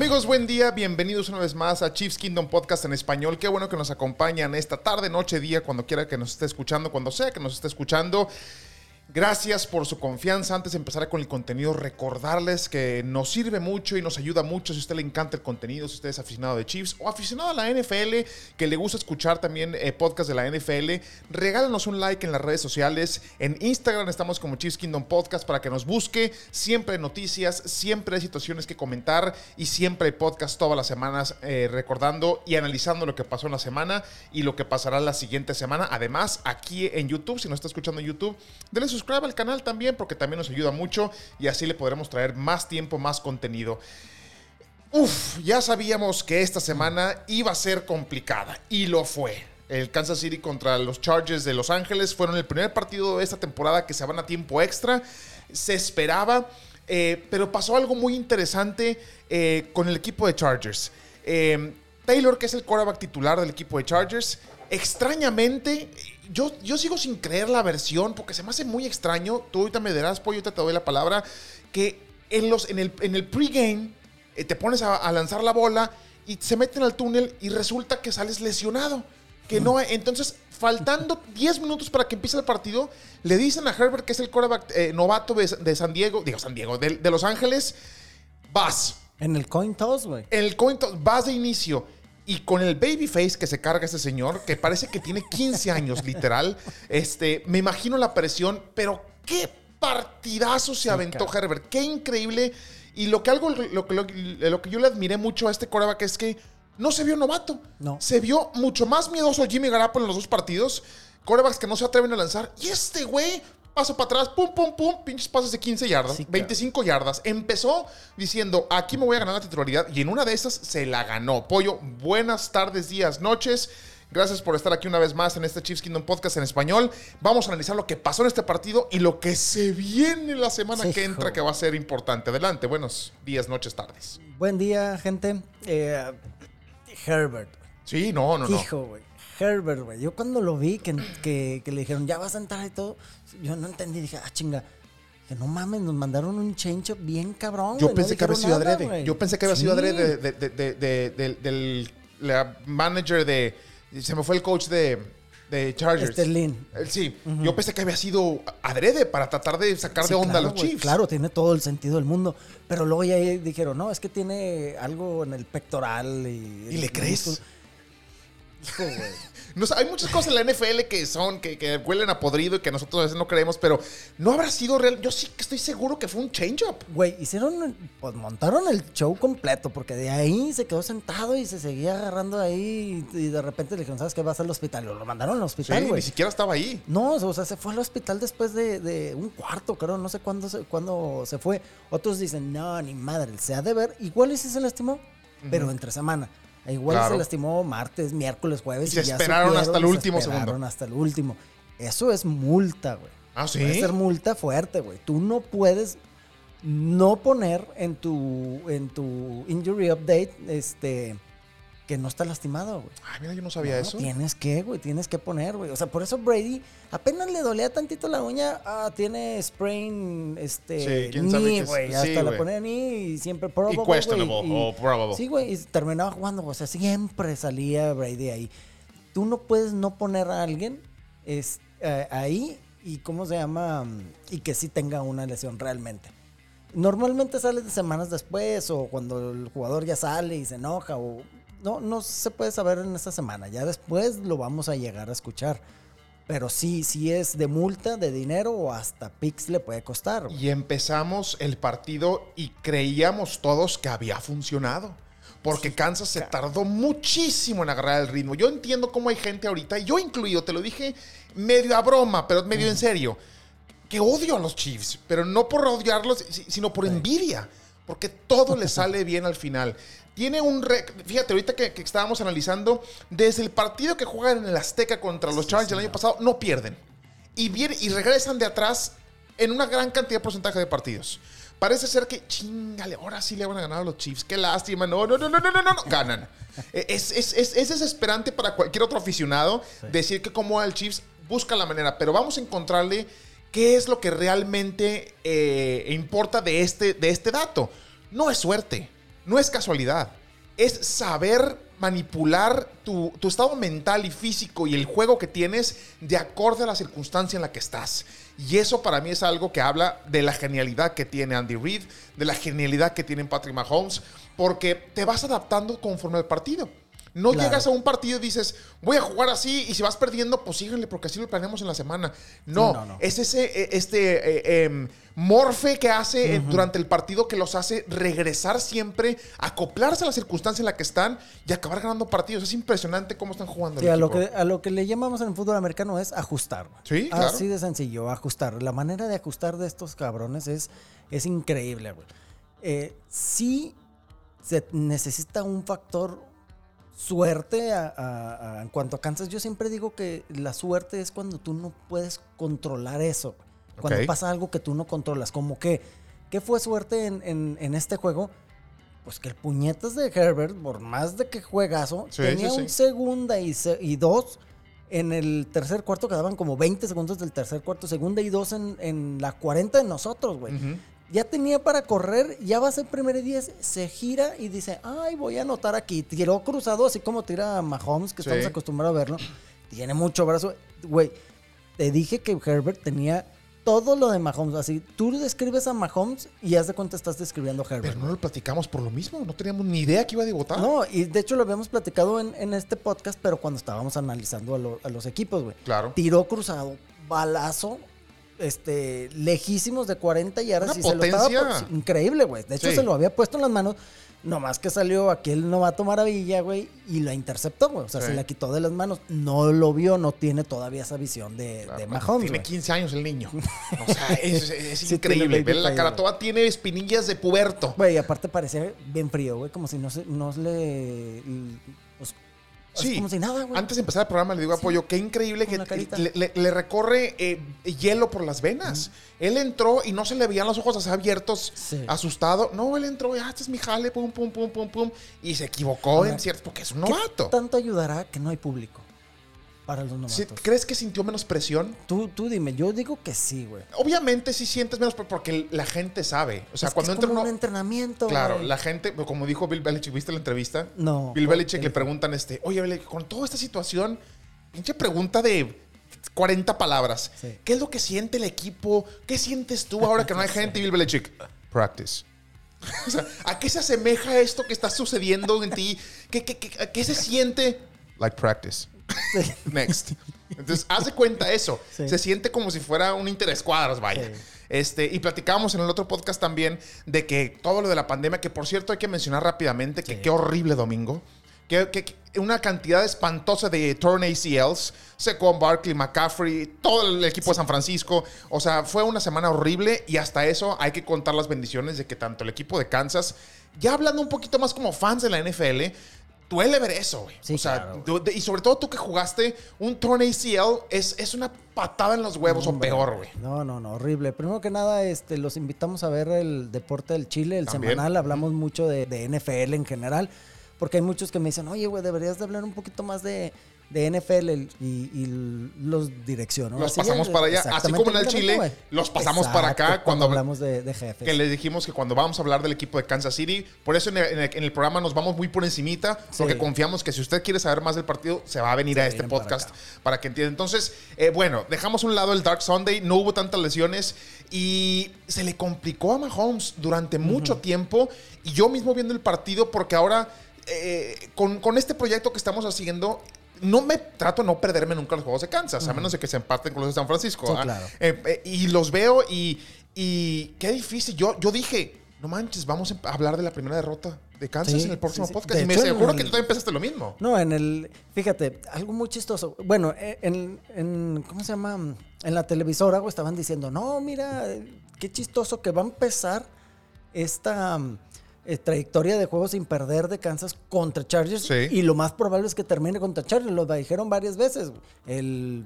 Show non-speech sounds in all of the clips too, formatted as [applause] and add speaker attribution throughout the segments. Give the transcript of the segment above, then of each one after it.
Speaker 1: Amigos, buen día, bienvenidos una vez más a Chiefs Kingdom Podcast en español. Qué bueno que nos acompañan esta tarde, noche, día, cuando quiera que nos esté escuchando, cuando sea que nos esté escuchando. Gracias por su confianza. Antes de empezar con el contenido, recordarles que nos sirve mucho y nos ayuda mucho si a usted le encanta el contenido, si usted es aficionado de Chiefs o aficionado a la NFL, que le gusta escuchar también eh, podcast de la NFL, regálanos un like en las redes sociales. En Instagram estamos como Chiefs Kingdom Podcast para que nos busque. Siempre hay noticias, siempre hay situaciones que comentar y siempre hay podcast todas las semanas eh, recordando y analizando lo que pasó en la semana y lo que pasará la siguiente semana. Además, aquí en YouTube, si nos está escuchando en YouTube, denle sus suscriba al canal también porque también nos ayuda mucho y así le podremos traer más tiempo, más contenido. Uf, ya sabíamos que esta semana iba a ser complicada y lo fue. El Kansas City contra los Chargers de Los Ángeles fueron el primer partido de esta temporada que se van a tiempo extra. Se esperaba, eh, pero pasó algo muy interesante eh, con el equipo de Chargers. Eh, Taylor, que es el quarterback titular del equipo de Chargers, extrañamente, yo, yo sigo sin creer la versión porque se me hace muy extraño. Tú ahorita me dirás, pollo, te doy la palabra. Que en, los, en el, en el pregame eh, te pones a, lanzar la bola y se meten al túnel y resulta que sales lesionado. Que no, entonces, faltando [laughs] 10 minutos para que empiece el partido, le dicen a Herbert, que es el quarterback eh, novato de, San Diego, digo San Diego, de, de Los Ángeles, vas.
Speaker 2: En el coin toss, güey.
Speaker 1: En el coin toss, vas de inicio. Y con el baby face que se carga este señor, que parece que tiene 15 años, literal, este, me imagino la presión, pero qué partidazo se aventó Herbert, qué increíble. Y lo que, algo, lo, lo, que yo le admiré mucho a este coreback es que no se vio novato. No. Se vio mucho más miedoso Jimmy Garoppolo en los dos partidos. Corebacks que no se atreven a lanzar. Y este güey paso para atrás, pum, pum, pum, pinches pasos de 15 yardas, 25 yardas. Empezó diciendo, aquí me voy a ganar la titularidad y en una de esas se la ganó. Pollo, buenas tardes, días, noches. Gracias por estar aquí una vez más en este Chiefs Kingdom Podcast en español. Vamos a analizar lo que pasó en este partido y lo que se viene la semana que entra, que va a ser importante. Adelante, buenos días, noches, tardes.
Speaker 2: Buen día, gente. Eh, Herbert.
Speaker 1: Sí, no, no, no.
Speaker 2: Hijo, güey. Herbert, güey. Yo cuando lo vi, que, que, le dijeron, ya vas a entrar y todo, yo no entendí. Dije, ah, chinga. Que no mames, nos mandaron un change bien cabrón.
Speaker 1: Yo pensé que había sido adrede. Yo pensé que había sido adrede de, de, del manager de. Se me fue el coach de, de Chargers.
Speaker 2: Sterling.
Speaker 1: Sí, yo pensé que había sido adrede para tratar de sacar de onda a los Chiefs.
Speaker 2: Claro, tiene todo el sentido del mundo. Pero luego ya dijeron, no, es que tiene algo en el pectoral. ¿Y,
Speaker 1: ¿Y le crees? Hijo, güey hay muchas cosas en la NFL que son, que, que, huelen a podrido y que nosotros a veces no creemos, pero no habrá sido real. Yo sí que estoy seguro que fue un change-up.
Speaker 2: Güey, hicieron, pues montaron el show completo, porque de ahí se quedó sentado y se seguía agarrando ahí y, de repente le dijeron, ¿sabes qué? Vas al hospital. Lo mandaron al hospital,
Speaker 1: sí, ni siquiera estaba ahí.
Speaker 2: No, o sea, se fue al hospital después de, un cuarto, creo, no sé cuándo se, cuándo se fue. Otros dicen, no, ni madre, se ha de ver. Igual y sí se lastimó, pero entre semana. Igual se lastimó martes, miércoles, jueves.
Speaker 1: Y, se esperaron hasta el último
Speaker 2: se esperaron hasta el último. Eso es multa, güey.
Speaker 1: Ah, sí.
Speaker 2: Puede ser multa fuerte, güey. Tú no puedes no poner en tu, en tu injury update, este que no está lastimado, güey.
Speaker 1: Ay, mira, yo no sabía eso.
Speaker 2: Tienes que, güey, tienes que poner, güey. O sea, por eso Brady apenas le dolía tantito la uña, ah, tiene sprain, este, sí, ¿quién knee, güey. Hasta la pone knee y siempre
Speaker 1: probable. Y questionable o probable.
Speaker 2: Sí, güey, y terminaba jugando, o sea, siempre salía Brady ahí. Tú no puedes no poner a alguien es, eh, ahí y, ¿cómo se llama? Y que sí tenga una lesión realmente. Normalmente sale de semanas después o cuando el jugador ya sale y se enoja o no, no se puede saber en esta semana. Ya después lo vamos a llegar a escuchar. Pero sí, sí es de multa, de dinero o hasta Pix le puede costar.
Speaker 1: Y empezamos el partido y creíamos todos que había funcionado. Porque Kansas se tardó muchísimo en agarrar el ritmo. Yo entiendo cómo hay gente ahorita, yo incluido, te lo dije medio a broma, pero medio en serio, que odio a los Chiefs, pero no por odiarlos, sino por envidia. Porque todo le sale bien al final. Tiene un. Fíjate, ahorita que, estábamos analizando, desde el partido que juegan en el Azteca contra los Chargers el año pasado, no pierden. Y, viene, y regresan de atrás en una gran cantidad de porcentaje de partidos. Parece ser que, chingale, ahora sí le van a ganar a los Chiefs. Qué lástima. No, no, no, no, no, no, no. Ganan. [laughs] Es, es, es, es, desesperante para cualquier otro aficionado decir que como al Chiefs busca la manera. Pero vamos a encontrarle qué es lo que realmente eh, importa de este, de este dato. No es suerte no es casualidad. Es saber manipular tu, tu estado mental y físico y el juego que tienes de acorde a la circunstancia en la que estás. Y eso para mí es algo que habla de la genialidad que tiene Andy Reid, de la genialidad que tiene Patrick Mahomes, porque te vas adaptando conforme al partido. No
Speaker 2: Claro.
Speaker 1: llegas a un partido y dices, voy a jugar así y si vas perdiendo, pues síguele porque así lo planeamos en la semana. No,
Speaker 2: No, no,
Speaker 1: es ese eh, este eh, em, morfe que hace eh, durante el partido que los hace regresar siempre, acoplarse a la circunstancia en la que están y acabar ganando partidos. Es impresionante cómo están jugando.
Speaker 2: Sí,
Speaker 1: el
Speaker 2: a, lo que, a lo que le llamamos en el fútbol americano es ajustar.
Speaker 1: Sí, claro.
Speaker 2: Así de sencillo, ajustar. La manera de ajustar de estos cabrones es, es increíble, güey. Eh, sí se necesita un factor suerte a- a- a- en cuanto a Kansas. Yo siempre digo que la suerte es cuando tú no puedes controlar eso. Cuando pasa algo que tú no controlas. Como que, ¿qué fue suerte en, en- en este juego? Pues que el puñetas de Herbert, por más de que juegazo,
Speaker 1: Sí,
Speaker 2: tenía
Speaker 1: sí, sí.
Speaker 2: un segunda y, se- y dos en el tercer cuarto, quedaban como 20 segundos del tercer cuarto, segunda y dos en, en la 40 de nosotros, güey. Ya tenía para correr, ya va a ser primero y 10, se gira y dice, ay, voy a anotar aquí. Tiró cruzado, así como tira Mahomes, que
Speaker 1: Sí.
Speaker 2: estamos acostumbrados a verlo. Tiene mucho brazo. Güey, te dije que Herbert tenía todo lo de Mahomes. Así, tú describes a Mahomes y haz de cuenta estás describiendo a Herbert.
Speaker 1: Pero no lo platicamos por lo mismo. No teníamos ni idea que iba a debutar.
Speaker 2: No, y de hecho lo habíamos platicado en, en este podcast, pero cuando estábamos analizando a, lo- a los equipos, güey.
Speaker 1: Claro.
Speaker 2: Tiró cruzado, balazo, este, lejísimos de 40 yardas
Speaker 1: Una
Speaker 2: y se lo estaba
Speaker 1: potencia.
Speaker 2: increíble, güey. De hecho,
Speaker 1: Sí.
Speaker 2: se lo había puesto en las manos. Nomás que salió aquel novato maravilla, güey, y la interceptó, güey. O sea,
Speaker 1: Sí.
Speaker 2: se la quitó de las manos. No lo vio, no tiene todavía esa visión de,
Speaker 1: Claro,
Speaker 2: de Mahomes.
Speaker 1: Tiene
Speaker 2: güey.
Speaker 1: 15 años el niño. [laughs] O sea, es, es
Speaker 2: Sí,
Speaker 1: increíble.
Speaker 2: tiene
Speaker 1: la
Speaker 2: baby
Speaker 1: cara,
Speaker 2: face,
Speaker 1: toda tiene espinillas de puberto.
Speaker 2: Güey, y aparte parecía bien frío, güey, como si no, se, no le...
Speaker 1: Sí.
Speaker 2: Es como si nada, güey.
Speaker 1: Antes de empezar el programa le digo a
Speaker 2: Sí.
Speaker 1: Pollo, qué increíble
Speaker 2: Con
Speaker 1: que le, le- le recorre eh, hielo por las venas. Él entró y no se le veían los ojos así abiertos,
Speaker 2: Sí.
Speaker 1: asustado. No, él entró y, ah, este es mi jale, pum, pum, pum, pum, pum. Y se equivocó
Speaker 2: Ahora,
Speaker 1: en cierto, porque es un
Speaker 2: ¿Qué
Speaker 1: novato.
Speaker 2: tanto ayudará que no hay público para los novatos?
Speaker 1: Sí, ¿Crees que sintió menos presión?
Speaker 2: Tú, tú dime, yo digo que sí, güey.
Speaker 1: Obviamente sí sientes menos por- porque la gente sabe. O sea,
Speaker 2: Es que
Speaker 1: cuando
Speaker 2: es
Speaker 1: entra
Speaker 2: como
Speaker 1: uno-
Speaker 2: un entrenamiento,
Speaker 1: Claro,
Speaker 2: güey.
Speaker 1: la gente, pues, como dijo Bill Belichick, ¿viste la entrevista?
Speaker 2: No.
Speaker 1: Bill
Speaker 2: ¿por
Speaker 1: Belichick le preguntan, este, oye, Belichick, con toda esta situación, pinche pregunta de 40 palabras.
Speaker 2: Sí.
Speaker 1: ¿Qué es lo que siente el equipo? ¿Qué sientes tú ahora que no hay [laughs] gente? Y Bill Belichick, practice. [laughs] o sea, ¿a qué se asemeja esto que está sucediendo en ti? ¿Qué, qué, qué- a qué se siente? Like practice.
Speaker 2: Sí. [laughs]
Speaker 1: Next. Entonces, haz de cuenta eso.
Speaker 2: Sí.
Speaker 1: Se siente como si fuera un interescuadras, vaya.
Speaker 2: Sí.
Speaker 1: Este, y platicábamos en el otro podcast también de que todo lo de la pandemia, que por cierto hay que mencionar rápidamente que qué horrible domingo. Que, que- que una cantidad espantosa de torn ACLs, Saquon Barkley, McCaffrey, todo el equipo de San Francisco. O sea, fue una semana horrible y hasta eso hay que contar las bendiciones de que tanto el equipo de Kansas, ya hablando un poquito más como fans de la NFL, duele ver eso, güey.
Speaker 2: Sí,
Speaker 1: o sea,
Speaker 2: claro,
Speaker 1: y sobre todo tú que jugaste un torn ACL, es, es una patada en los huevos o peor, güey.
Speaker 2: No, no, no, horrible. Primero que nada, este, los invitamos a ver el deporte del Chile, el
Speaker 1: También.
Speaker 2: semanal. Hablamos mucho de, de NFL en general, porque hay muchos que me dicen, oye, güey, deberías de hablar un poquito más de, de NFL y, y los direcciono.
Speaker 1: Los
Speaker 2: Así
Speaker 1: pasamos para allá. Así como en el Chile, los pasamos para acá cuando-
Speaker 2: hablamos de, de jefes.
Speaker 1: Que les dijimos que cuando vamos a hablar del equipo de Kansas City, por eso en el, en el- en el programa nos vamos muy por encimita, porque confiamos que si usted quiere saber más del partido, se va a venir a este
Speaker 2: para
Speaker 1: podcast para, que entienda. Entonces, eh, bueno, dejamos a un lado el Dark Sunday, no hubo tantas lesiones y se le complicó a Mahomes durante mucho tiempo y yo mismo viendo el partido, porque ahora eh, con, con este proyecto que estamos haciendo... No me trato de no perderme nunca los juegos de Kansas, a menos de que se empaten con los de San Francisco.
Speaker 2: Sí, claro.
Speaker 1: Eh, eh, y los veo y, y qué difícil. Yo, yo dije, no manches, vamos a hablar de la primera derrota de Kansas
Speaker 2: Sí,
Speaker 1: en el próximo
Speaker 2: sí,
Speaker 1: podcast.
Speaker 2: De
Speaker 1: y me seguro que tú también pensaste lo mismo.
Speaker 2: No, en el. Fíjate, algo muy chistoso. Bueno, eh, en. en- ¿Cómo se llama? En la televisora, estaban diciendo, no, mira, qué chistoso que va a empezar esta eh, trayectoria de juegos sin perder de Kansas contra Chargers.
Speaker 1: Sí.
Speaker 2: Y lo más probable es que termine contra Chargers. Lo dijeron varias veces. El.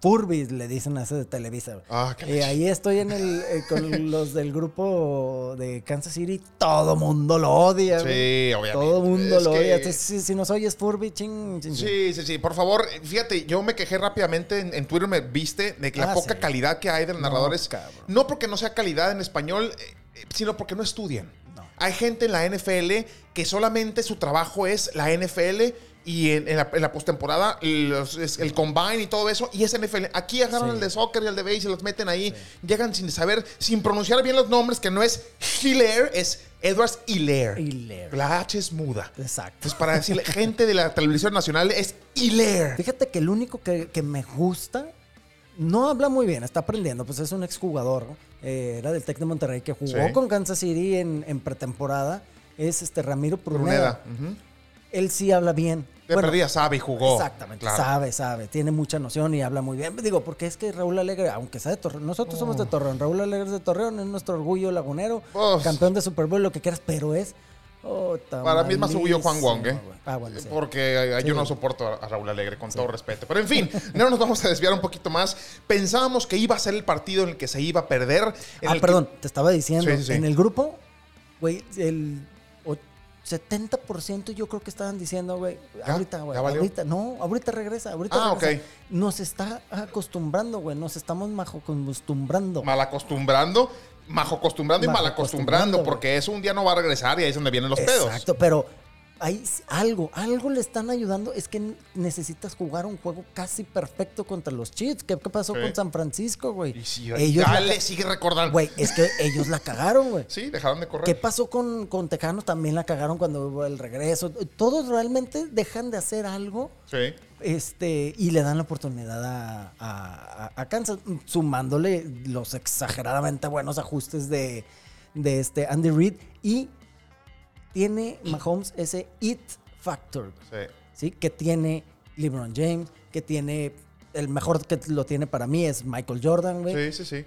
Speaker 2: Furby le dicen a ese de Televisa.
Speaker 1: Ah, qué
Speaker 2: Eh, ahí estoy en el, eh, con [laughs] los del grupo de Kansas City. Todo mundo lo odia. güey.
Speaker 1: Sí, obviamente.
Speaker 2: Todo mundo
Speaker 1: Es
Speaker 2: lo
Speaker 1: que-
Speaker 2: odia. Entonces, si, si nos oyes Furby, ching, ching, ching.
Speaker 1: Sí, sí, sí. Por favor, fíjate, yo me quejé rápidamente en, en Twitter, me viste de que la
Speaker 2: Ah,
Speaker 1: poca
Speaker 2: sí.
Speaker 1: calidad que hay de los narradores. No porque no sea calidad en español, eh, sino porque no estudian. Hay gente en la NFL que solamente su trabajo es la NFL y en, en la, la postemporada el combine y todo eso y es NFL. Aquí agarran
Speaker 2: Sí.
Speaker 1: el de soccer y el de base y los meten ahí. Llegan sin saber, sin pronunciar bien los nombres, que no es Hilaire, es Edwards Hilaire.
Speaker 2: Hilaire.
Speaker 1: La H es muda.
Speaker 2: Exacto.
Speaker 1: Entonces, para decirle, gente de la televisión nacional es Hilaire.
Speaker 2: Fíjate que el único que, que me gusta, no habla muy bien, está aprendiendo, pues es un exjugador. Eh, era del Tec de Monterrey que jugó
Speaker 1: Sí.
Speaker 2: con Kansas City en, en pretemporada, es este Ramiro
Speaker 1: Pruneda.
Speaker 2: Él sí habla bien.
Speaker 1: De
Speaker 2: Bueno,
Speaker 1: perdida sabe y jugó.
Speaker 2: Exactamente,
Speaker 1: Claro.
Speaker 2: sabe, sabe, tiene mucha noción y habla muy bien. Digo, porque es que Raúl Alegre, aunque sea de Torreón, nosotros somos de Torreón, Raúl Alegre es de Torreón, es nuestro orgullo lagunero, campeón de Super Bowl, lo que quieras, pero es... oh,
Speaker 1: Para mí es más orgullo Juan Wong, ¿eh?
Speaker 2: Ah, bueno, sí.
Speaker 1: Porque yo no soporto a Raúl Alegre, con todo respeto. Pero en fin, [laughs] no nos vamos a desviar un poquito más. Pensábamos que iba a ser el partido en el que se iba a perder.
Speaker 2: Ah,
Speaker 1: que-
Speaker 2: perdón, te estaba diciendo, en el grupo, güey, el o- 70% yo creo que estaban diciendo, güey, ahorita, güey, ahorita, no, ahorita regresa, ahorita
Speaker 1: Ah,
Speaker 2: regresa.
Speaker 1: ok.
Speaker 2: Nos está acostumbrando, güey, nos estamos majo acostumbrando.
Speaker 1: mal acostumbrando, majo acostumbrando y mal acostumbrando, porque eso un día no va a regresar y ahí es donde vienen los pedos.
Speaker 2: Exacto, pero hay algo, algo le están ayudando, es que necesitas jugar un juego casi perfecto contra los Chiefs. ¿Qué, qué pasó
Speaker 1: Sí.
Speaker 2: con San Francisco, güey?
Speaker 1: Y si
Speaker 2: ellos la
Speaker 1: dale,
Speaker 2: ca-
Speaker 1: sigue recordando.
Speaker 2: Güey, es que ellos la cagaron, güey.
Speaker 1: Sí, dejaron de correr.
Speaker 2: ¿Qué pasó con, con Tejanos? También la cagaron cuando hubo el regreso. Todos realmente dejan de hacer algo
Speaker 1: Sí.
Speaker 2: este, y le dan la oportunidad a, a- a- a Kansas, sumándole los exageradamente buenos ajustes de, de este Andy Reid. Y tiene Mahomes ese it factor,
Speaker 1: Sí.
Speaker 2: ¿sí? Que tiene LeBron James, que tiene... El mejor que lo tiene para mí es Michael Jordan, güey
Speaker 1: Sí, sí, sí.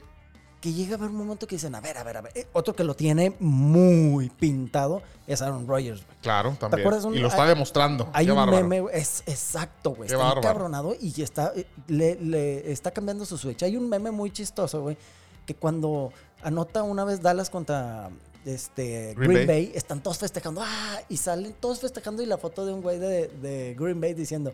Speaker 2: que llega a haber un momento que dicen, a ver, a ver, a ver. Eh, Otro que lo tiene muy pintado es Aaron Rodgers. güey.
Speaker 1: Claro, también.
Speaker 2: acuerdas un-
Speaker 1: y lo está
Speaker 2: hay-
Speaker 1: demostrando.
Speaker 2: Hay
Speaker 1: Qué
Speaker 2: un
Speaker 1: bárbaro.
Speaker 2: meme, es exacto, güey. Está encabronado y está, eh, le, le está cambiando su switch. Hay un meme muy chistoso, güey, que cuando anota una vez Dallas contra este,
Speaker 1: Green
Speaker 2: Green,
Speaker 1: Bay.
Speaker 2: Bay. están todos festejando, ¡ah! Y salen todos festejando y la foto de un güey de, de Green Bay diciendo,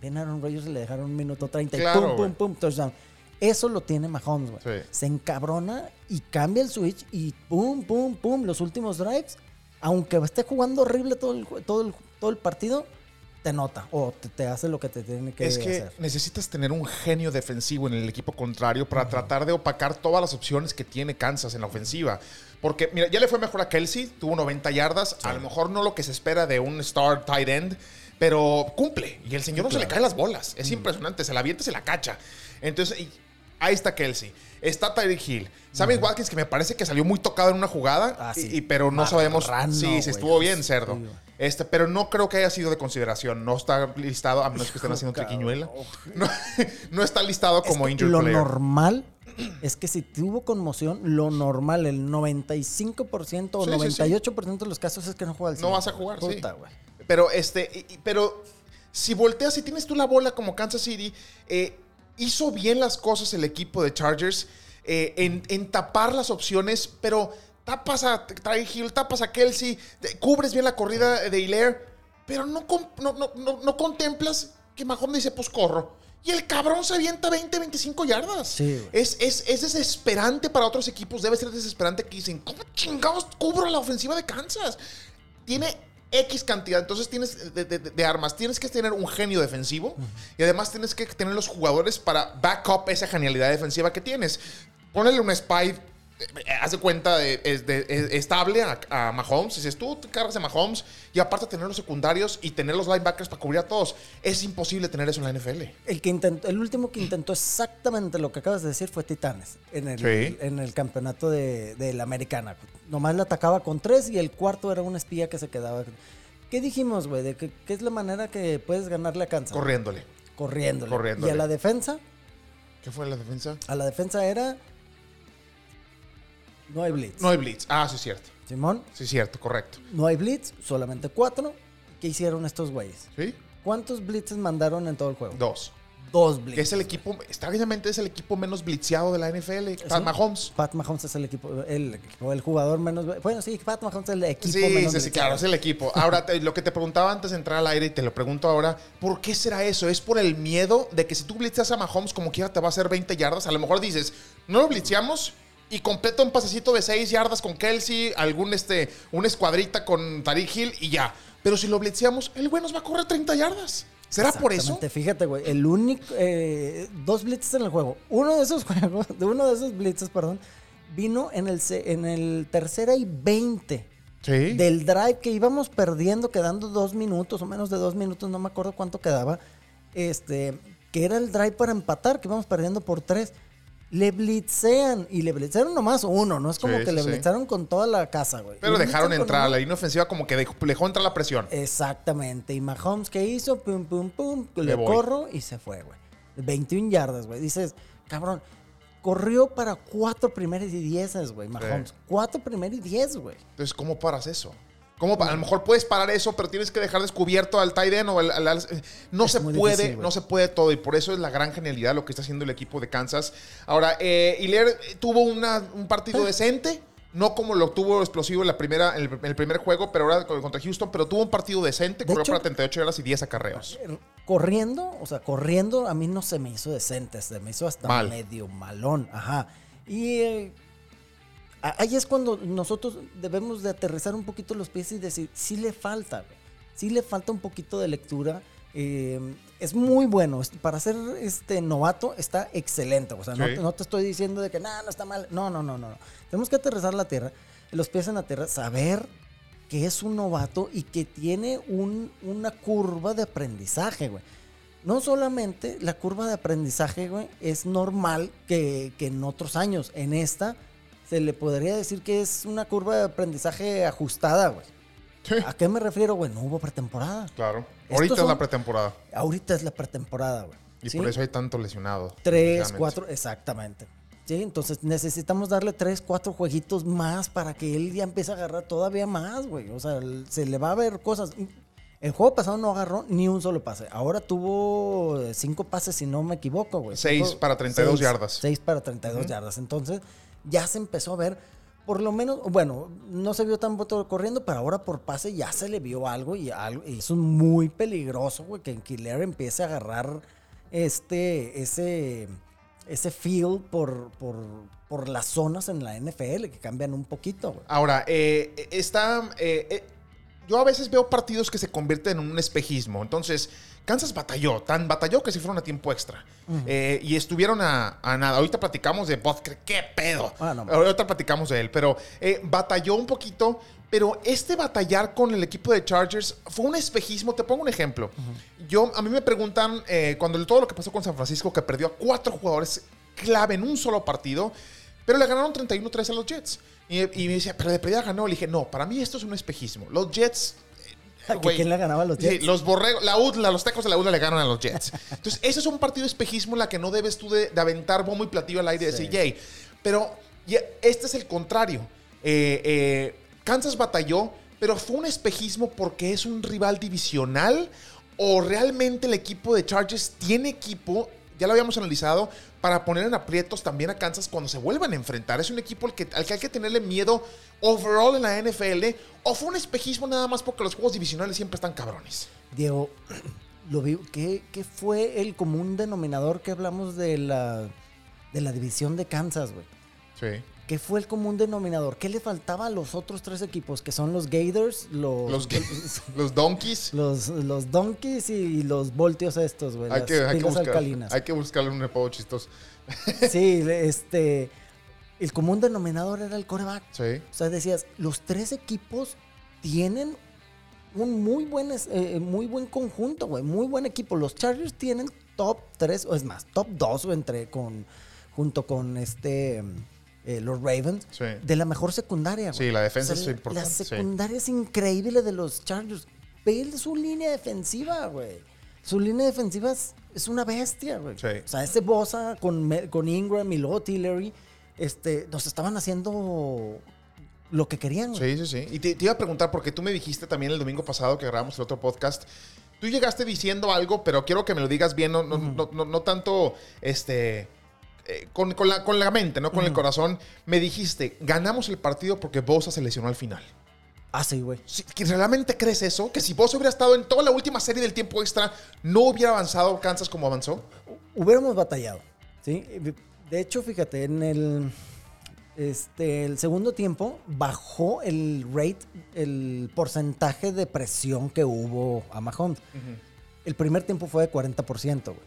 Speaker 2: ven Aaron Rodgers y le dejaron un minuto 30
Speaker 1: Claro,
Speaker 2: y pum, pum, pum, touchdown. Eso lo tiene Mahomes, güey.
Speaker 1: Sí.
Speaker 2: Se encabrona y cambia el switch y pum, pum, pum, los últimos drives, aunque esté jugando horrible todo el, todo el, todo el partido, te nota o te, te hace lo que te tiene que
Speaker 1: Es que
Speaker 2: hacer.
Speaker 1: necesitas tener un genio defensivo en el equipo contrario para tratar de opacar todas las opciones que tiene Kansas en la ofensiva. Porque, mira, ya le fue mejor a Kelsey, tuvo 90 yardas, a lo mejor no lo que se espera de un star tight end, pero cumple. Y el señor no se le caen las bolas. Es impresionante, se la avienta y se la cacha. Entonces, y- ahí está Kelsey. Está Tyreek Hill. Sammy Watkins, que me parece que salió muy tocado en una jugada,
Speaker 2: Ah, sí.
Speaker 1: y, pero no sabemos si
Speaker 2: güey.
Speaker 1: si estuvo bien, cerdo.
Speaker 2: Sí.
Speaker 1: Este, pero no creo que haya sido de consideración. No está listado, a menos que estén haciendo triquiñuela. [laughs] No, no está listado
Speaker 2: Es
Speaker 1: como
Speaker 2: que
Speaker 1: injured
Speaker 2: lo
Speaker 1: player.
Speaker 2: normal es que si tuvo conmoción, lo normal, el 95% o
Speaker 1: Sí, sí, sí.
Speaker 2: 98% de los casos es que no juega al
Speaker 1: No
Speaker 2: 100,
Speaker 1: vas a jugar, sí.
Speaker 2: Puta, güey.
Speaker 1: Pero este, y- y- pero si volteas y tienes tú la bola como Kansas City, eh, hizo bien las cosas el equipo de Chargers eh, en, en tapar las opciones, pero tapas a Tyreek Hill, tapas a Kelsey, cubres bien la corrida de Hilaire, pero no, no, no, no- contemplas que Mahomes dice, pues corro. Y el cabrón se avienta 20, 25 yardas.
Speaker 2: Sí,
Speaker 1: es, es, es desesperante para otros equipos. Debe ser desesperante que dicen, ¿cómo chingados cubro la ofensiva de Kansas? Tiene X cantidad, entonces tienes de, de- de armas. Tienes que tener un genio defensivo y además tienes que tener los jugadores para back up esa genialidad defensiva que tienes. Ponele un spy, eh, de cuenta, de- es de- es estable a, a Mahomes. Dices, tú te cargas de Mahomes y aparte tener los secundarios y tener los linebackers para cubrir a todos. Es imposible tener eso en la NFL.
Speaker 2: El, que intentó, el último que intentó exactamente lo que acabas de decir fue Titanes en el,
Speaker 1: Sí.
Speaker 2: en el campeonato de, de la americana. Nomás le atacaba con tres y el cuarto era un espía que se quedaba. ¿Qué dijimos, güey? ¿De qué, qué es la manera que puedes ganarle a Kansas?
Speaker 1: Corriéndole.
Speaker 2: Corriéndole.
Speaker 1: Corriéndole.
Speaker 2: Y a la defensa,
Speaker 1: ¿Qué fue la defensa?
Speaker 2: a la defensa era. No hay blitz.
Speaker 1: No hay blitz. Ah, sí es cierto.
Speaker 2: Simón,
Speaker 1: Sí es cierto, correcto.
Speaker 2: no hay blitz, solamente cuatro. ¿Qué hicieron estos güeyes?
Speaker 1: ¿Sí?
Speaker 2: ¿Cuántos blitzes mandaron en todo el juego?
Speaker 1: Dos.
Speaker 2: Dos blitzes.
Speaker 1: es el equipo, extrañamente es el equipo menos blitzeado de la NFL. Pat
Speaker 2: ¿Sí?
Speaker 1: Mahomes.
Speaker 2: Pat Mahomes es el equipo, el, el jugador menos. Bueno, sí, Pat Mahomes es el equipo
Speaker 1: Sí,
Speaker 2: menos.
Speaker 1: sí, sí, claro, es el equipo. Ahora, te- lo que te preguntaba antes de entrar al aire y te lo pregunto ahora, ¿por qué será eso? ¿Es por el miedo de que si tú blitzeas a Mahomes como quiera te va a hacer 20 yardas? A lo mejor dices, no lo blitzeamos, y completa un pasecito de 6 yardas con Kelsey, algún este, una escuadrita con Tariq Hill y ya. Pero si lo blitzeamos, el güey nos va a correr 30 yardas. ¿Será por eso?
Speaker 2: Fíjate, güey. El único. eh, dos blitzes en el juego. Uno de esos [laughs] juegos, de uno de esos blitzes, perdón, vino en el, en el tercera y 20
Speaker 1: Sí.
Speaker 2: del drive que íbamos perdiendo, quedando dos minutos o menos de dos minutos, no me acuerdo cuánto quedaba. Este, que era el drive para empatar, que íbamos perdiendo por tres. Le blitzean y le blitzearon nomás uno, no es como
Speaker 1: Sí,
Speaker 2: que
Speaker 1: sí,
Speaker 2: le
Speaker 1: sí.
Speaker 2: blitzaron con toda la casa, güey.
Speaker 1: Pero
Speaker 2: Le
Speaker 1: dejaron entrar a
Speaker 2: uno.
Speaker 1: la línea ofensiva como que dejó, dejó entrar la presión.
Speaker 2: Exactamente. Y Mahomes, ¿qué hizo? Pum, pum, pum. Le corro y se fue, güey. 21 yardas, güey. Dices, cabrón, corrió para cuatro primeras y dieces, güey, Mahomes. Cuatro primeras y diez, güey.
Speaker 1: Entonces, ¿cómo paras eso? ¿Cómo a lo mejor puedes parar eso, pero tienes que dejar descubierto al end o al... al- al- no
Speaker 2: Es
Speaker 1: se puede,
Speaker 2: difícil,
Speaker 1: no se puede todo. Y por eso es la gran genialidad lo que está haciendo el equipo de Kansas. Ahora, eh, Hilaire tuvo una- un partido decente. No como lo tuvo explosivo en, la primera, en, el, en el primer juego, pero ahora con- contra Houston, pero tuvo un partido decente,
Speaker 2: De
Speaker 1: corrió
Speaker 2: hecho-
Speaker 1: para 38 yardas y 10 acarreos.
Speaker 2: Corriendo, o sea, corriendo a mí no se me hizo decente, se me hizo hasta
Speaker 1: Mal.
Speaker 2: medio malón. Ajá. Y eh, ahí es cuando nosotros debemos de aterrizar un poquito los pies y decir, sí le falta. Sí le falta un poquito de lectura. eh, es muy bueno. Para ser este novato está excelente. O sea, no,
Speaker 1: Sí.
Speaker 2: no te estoy diciendo de que nada, no está mal. No, no, no, no. no. Tenemos que aterrizar la tierra, los pies en la tierra, saber que es un novato y que tiene un- una curva de aprendizaje, güey. No solamente la curva de aprendizaje, güey, es normal que, que en otros años. En esta se le podría decir que es una curva de aprendizaje ajustada, güey.
Speaker 1: Sí.
Speaker 2: ¿A qué me refiero, güey? No hubo pretemporada.
Speaker 1: Claro.
Speaker 2: Estos
Speaker 1: Ahorita es la pretemporada.
Speaker 2: Ahorita es la pretemporada, güey.
Speaker 1: Y
Speaker 2: ¿sí?
Speaker 1: por eso hay tanto lesionado.
Speaker 2: Tres, cuatro, exactamente. Sí, entonces necesitamos darle tres, cuatro jueguitos más para que él ya empiece a agarrar todavía más, güey. O sea, se le va a ver cosas. El juego pasado no agarró ni un solo pase. Ahora tuvo eh, cinco pases, si no me equivoco, güey.
Speaker 1: Seis para 32
Speaker 2: seis-
Speaker 1: yardas.
Speaker 2: Seis para 32 yardas. Entonces, ya se empezó a ver, por lo menos, bueno, no se vio tan voto corriendo, pero ahora por pase ya se le vio algo y, algo, y eso es muy peligroso, güey, que Killer empiece a agarrar este, ese, ese feel por, por, por las zonas en la NFL que cambian un poquito, güey.
Speaker 1: Ahora, eh, está. eh, eh, yo a veces veo partidos que se convierten en un espejismo. Entonces, Kansas batalló, tan batalló que se fueron a tiempo extra. Eh, y estuvieron a, a nada. Ahorita platicamos de Butker, qué pedo.
Speaker 2: Ah, no.
Speaker 1: Ahorita platicamos de él, pero eh, batalló un poquito. Pero este batallar con el equipo de Chargers fue un espejismo. Te pongo un ejemplo. Yo, a mí me preguntan, eh, cuando todo lo que pasó con San Francisco, que perdió a cuatro jugadores clave en un solo partido, pero le ganaron 31-3 a los Jets. Y, y me decía, pero de perdida ganó. Le dije, no, para mí esto es un espejismo. Los Jets. eh,
Speaker 2: ¿Que
Speaker 1: güey,
Speaker 2: ¿Quién le ganaba a los
Speaker 1: Sí,
Speaker 2: Jets?
Speaker 1: los borregos, la UDLA, los tecos de la UDLA le ganan a los Jets. Entonces, ese es un partido de espejismo en la que no debes tú de, de aventar bombo y platillo al aire y
Speaker 2: Sí.
Speaker 1: decir, yay. Pero ya- este es el contrario. Eh, eh, Kansas batalló, pero fue un espejismo porque es un rival divisional o realmente el equipo de Chargers tiene equipo, ya lo habíamos analizado, para poner en aprietos también a Kansas cuando se vuelvan a enfrentar. Es un equipo al que, al que hay que tenerle miedo overall en la NFL o fue un espejismo nada más porque los juegos divisionales siempre están cabrones.
Speaker 2: Diego, [clears throat] lo vi, ¿qué, qué fue el común denominador que hablamos de la, de la división de Kansas, güey?
Speaker 1: Sí.
Speaker 2: ¿Qué fue el común denominador? ¿Qué le faltaba a los otros tres equipos? Que son los Gators, los,
Speaker 1: Los, [laughs] los Donkeys.
Speaker 2: los, los Donkeys y los Voltios estos, güey.
Speaker 1: Hay que, hay, que
Speaker 2: pilas
Speaker 1: buscar,
Speaker 2: alcalinas.
Speaker 1: hay que buscarle un apodo chistoso. [laughs]
Speaker 2: Sí, este. El común denominador era el coreback.
Speaker 1: Sí.
Speaker 2: O sea, decías, los tres equipos tienen un muy buen, es- eh, muy buen conjunto, güey. Muy buen equipo. Los Chargers tienen top 3, o es más, top 2 entre con, junto con este eh, los Ravens.
Speaker 1: Sí.
Speaker 2: De la mejor secundaria, güey.
Speaker 1: Sí, la defensa es
Speaker 2: la-
Speaker 1: importante,
Speaker 2: La
Speaker 1: sí.
Speaker 2: secundaria es increíble de los Chargers. Ve su línea defensiva, güey. Su línea defensiva es, es una bestia, güey.
Speaker 1: Sí.
Speaker 2: O sea, ese Bosa con, con Ingram y luego Tillery, este, nos estaban haciendo lo que querían, güey.
Speaker 1: Sí, sí, sí. Y te, te iba a preguntar, porque tú me dijiste también el domingo pasado que grabamos el otro podcast. Tú llegaste diciendo algo, pero quiero que me lo digas bien, no, no, no, no- no tanto este. Eh, con, con la, con la mente, no con el corazón. Me dijiste, ganamos el partido porque Bosa se lesionó al final.
Speaker 2: Ah, sí, güey.
Speaker 1: Si- ¿que ¿Realmente crees eso? ¿Que si Bosa hubiera estado en toda la última serie del tiempo extra, no hubiera avanzado Kansas como avanzó?
Speaker 2: Hubiéramos batallado, ¿sí? De hecho, fíjate, en el... Este, el segundo tiempo bajó el rate, el porcentaje de presión que hubo a Mahomes. El primer tiempo fue de 40%, güey.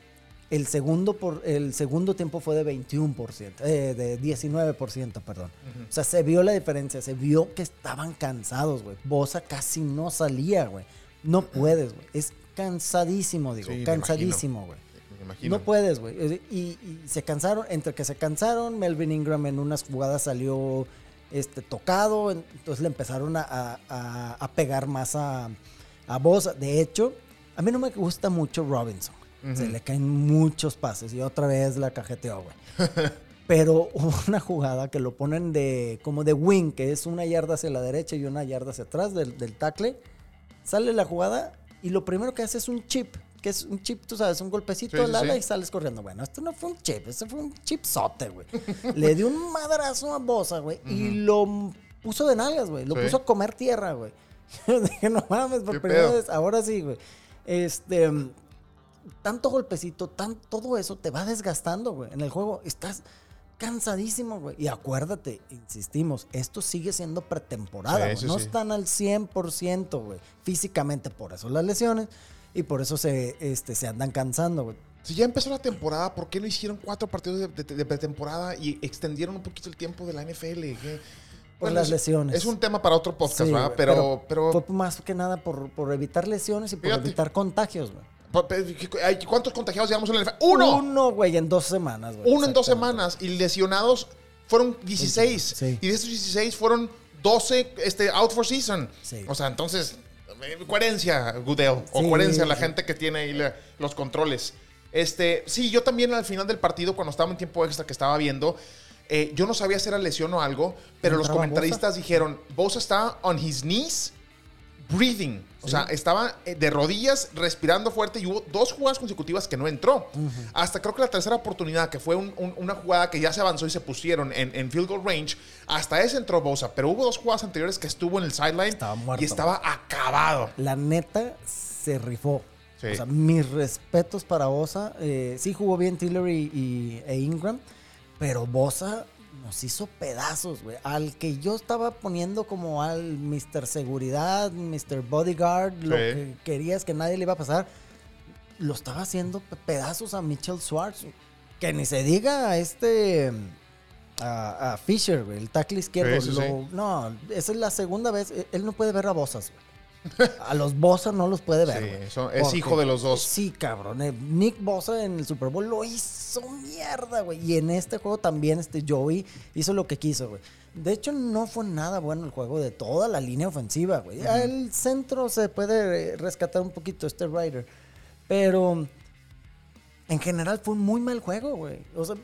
Speaker 2: El segundo, por, el segundo tiempo fue de 21%, eh, de 19%, perdón. O sea, se vio la diferencia, se vio que estaban cansados, güey. Bosa casi no salía, güey. No puedes, güey. Es cansadísimo, digo,
Speaker 1: Sí,
Speaker 2: cansadísimo, güey. No puedes, güey. Eh, Y, y se cansaron, entre que se cansaron, Melvin Ingram en unas jugadas salió este, tocado, entonces le empezaron a, a- a- a pegar más a, a Bosa. De hecho, a mí no me gusta mucho Robinson. Se le caen muchos pases y otra vez la cajeteó, güey. [laughs] Pero hubo una jugada que lo ponen de como de wing, que es una yarda hacia la derecha y una yarda hacia atrás del, del tackle. Sale la jugada y lo primero que hace es un chip, que es un chip, tú sabes, un golpecito
Speaker 1: Sí,
Speaker 2: al ala
Speaker 1: sí.
Speaker 2: y sales corriendo. Bueno, esto no fue un chip, esto fue un chipsote, güey. [laughs] Le dio un madrazo a Bosa, güey, y lo puso de nalgas, güey. Lo
Speaker 1: Sí.
Speaker 2: puso a comer tierra, güey. [laughs] Yo dije, no mames, por
Speaker 1: ¿Qué
Speaker 2: primera vez, ahora sí, güey. Este, tanto golpecito, tan, todo eso te va desgastando, güey. En el juego estás cansadísimo, güey. Y acuérdate, insistimos, esto sigue siendo pretemporada,
Speaker 1: Sí,
Speaker 2: no
Speaker 1: sí.
Speaker 2: están al 100%, güey. Físicamente, por eso las lesiones y por eso se, este, se andan cansando, güey.
Speaker 1: Si ya empezó la temporada, ¿por qué no hicieron cuatro partidos de, de- de pretemporada y extendieron un poquito el tiempo de la NFL? ¿Qué?
Speaker 2: Por las
Speaker 1: es-
Speaker 2: lesiones.
Speaker 1: Es un tema para otro podcast,
Speaker 2: Sí,
Speaker 1: ¿verdad? Pero, pero,
Speaker 2: Fue más que nada por, por evitar lesiones y por
Speaker 1: Fíjate.
Speaker 2: evitar contagios, güey.
Speaker 1: ¿Cuántos contagiados llevamos en la NFL? ¡Uno!
Speaker 2: Uno, güey, en dos semanas, güey.
Speaker 1: Uno en dos semanas. Y lesionados fueron 16.
Speaker 2: Sí.
Speaker 1: Y de esos 16 fueron 12 este, out for season.
Speaker 2: Sí.
Speaker 1: O sea, entonces, eh, coherencia, Goodell. O
Speaker 2: Sí,
Speaker 1: coherencia la gente que tiene ahí la- los controles. Este, sí, yo también al final del partido, cuando estaba en tiempo extra que estaba viendo, eh, yo no sabía si era lesión o algo, pero los comentaristas dijeron, Bosa está on his knees, breathing. O sea, estaba eh, de rodillas, respirando fuerte y hubo dos jugadas consecutivas que no entró. Hasta creo que la tercera oportunidad, que fue un- un- una jugada que ya se avanzó y se pusieron en, en field goal range, hasta ese entró Bosa. Pero hubo dos jugadas anteriores que estuvo en el sideline y estaba acabado.
Speaker 2: La neta se rifó.
Speaker 1: Sí.
Speaker 2: O sea, mis respetos para Bosa. Eh, sí jugó bien Tillery y, e Ingram, pero Bosa nos hizo pedazos, güey. Al que yo estaba poniendo como al Mr. Seguridad, Mr. Bodyguard, lo que querías que nadie le iba a pasar, lo estaba haciendo pe- pedazos a Mitchell Schwartz. Que ni se diga a este... A, a Fisher, güey, el tackle izquierdo.
Speaker 1: Sí, sí,
Speaker 2: lo-
Speaker 1: sí.
Speaker 2: No, esa es la segunda vez. eh, Él no puede ver a Bosas, güey. [laughs] A los Bosa no los puede ver.
Speaker 1: Sí, eso- es
Speaker 2: Porque-
Speaker 1: hijo de los dos.
Speaker 2: Sí, cabrón. eh, Nick Bosa en el Super Bowl lo hizo mierda, güey. Y en este juego también este Joey hizo lo que quiso, güey. De hecho, no fue nada bueno el juego de toda la línea ofensiva, güey. El centro se puede eh, rescatar un poquito, este Ryder. Pero en general fue un muy mal juego, güey. O sea,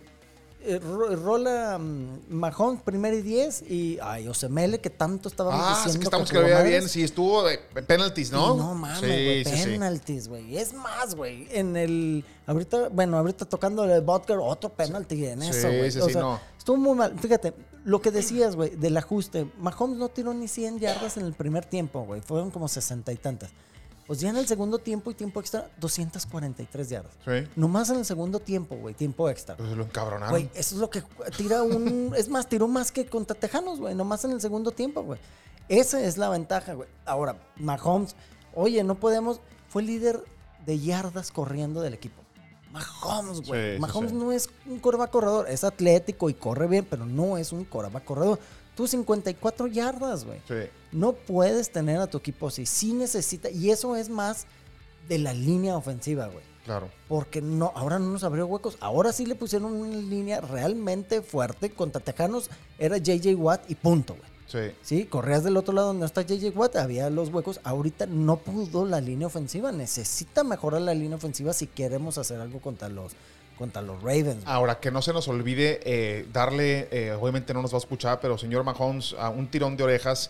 Speaker 2: eh, ro- rola mm, Mahomes primer y 10 y ay, Osemele que tanto estábamos
Speaker 1: Ah,
Speaker 2: diciendo
Speaker 1: es que estamos que lo veía bien. Sí, estuvo de penalties, ¿no?
Speaker 2: Y no mames, güey.
Speaker 1: Sí, sí, sí.
Speaker 2: penalties, güey. Es más, güey. En el. Ahorita, bueno, ahorita tocando el Butker, otro penalty en eso, güey.
Speaker 1: sí,
Speaker 2: O
Speaker 1: sí,
Speaker 2: sea,
Speaker 1: no.
Speaker 2: Estuvo muy mal. Fíjate, lo que decías, güey, del ajuste. Mahomes no tiró ni 100 yardas en el primer tiempo, güey. Fueron como 60 y tantas. Pues ya en el segundo tiempo y tiempo extra, 243 yardas.
Speaker 1: Sí.
Speaker 2: Nomás en el segundo tiempo, güey, tiempo extra.
Speaker 1: Pues lo encabronaron.
Speaker 2: Güey, eso es lo que tira un. [laughs] es más, tiró más que contra Tejanos, güey. Nomás en el segundo tiempo, güey. Esa es la ventaja, güey. Ahora, Mahomes, oye, no podemos. Fue líder de yardas corriendo del equipo. Mahomes, güey.
Speaker 1: Sí,
Speaker 2: Mahomes
Speaker 1: sí.
Speaker 2: no es un coreback corredor. Es atlético y corre bien, pero no es un coreback corredor. Tú 54 yardas, güey.
Speaker 1: Sí.
Speaker 2: No puedes tener a tu equipo así. Sí necesita. Y eso es más de la línea ofensiva, güey.
Speaker 1: Claro.
Speaker 2: Porque no, ahora no nos abrió huecos. Ahora sí le pusieron una línea realmente fuerte. Contra Tejanos era JJ Watt y punto, güey.
Speaker 1: Sí.
Speaker 2: Sí, corrías del otro lado donde está JJ Watt, había los huecos. Ahorita no pudo la línea ofensiva. Necesita mejorar la línea ofensiva si queremos hacer algo contra los, contra los Ravens.
Speaker 1: Ahora, que no se nos olvide eh, darle, eh, obviamente no nos va a escuchar, pero señor Mahomes, a un tirón de orejas.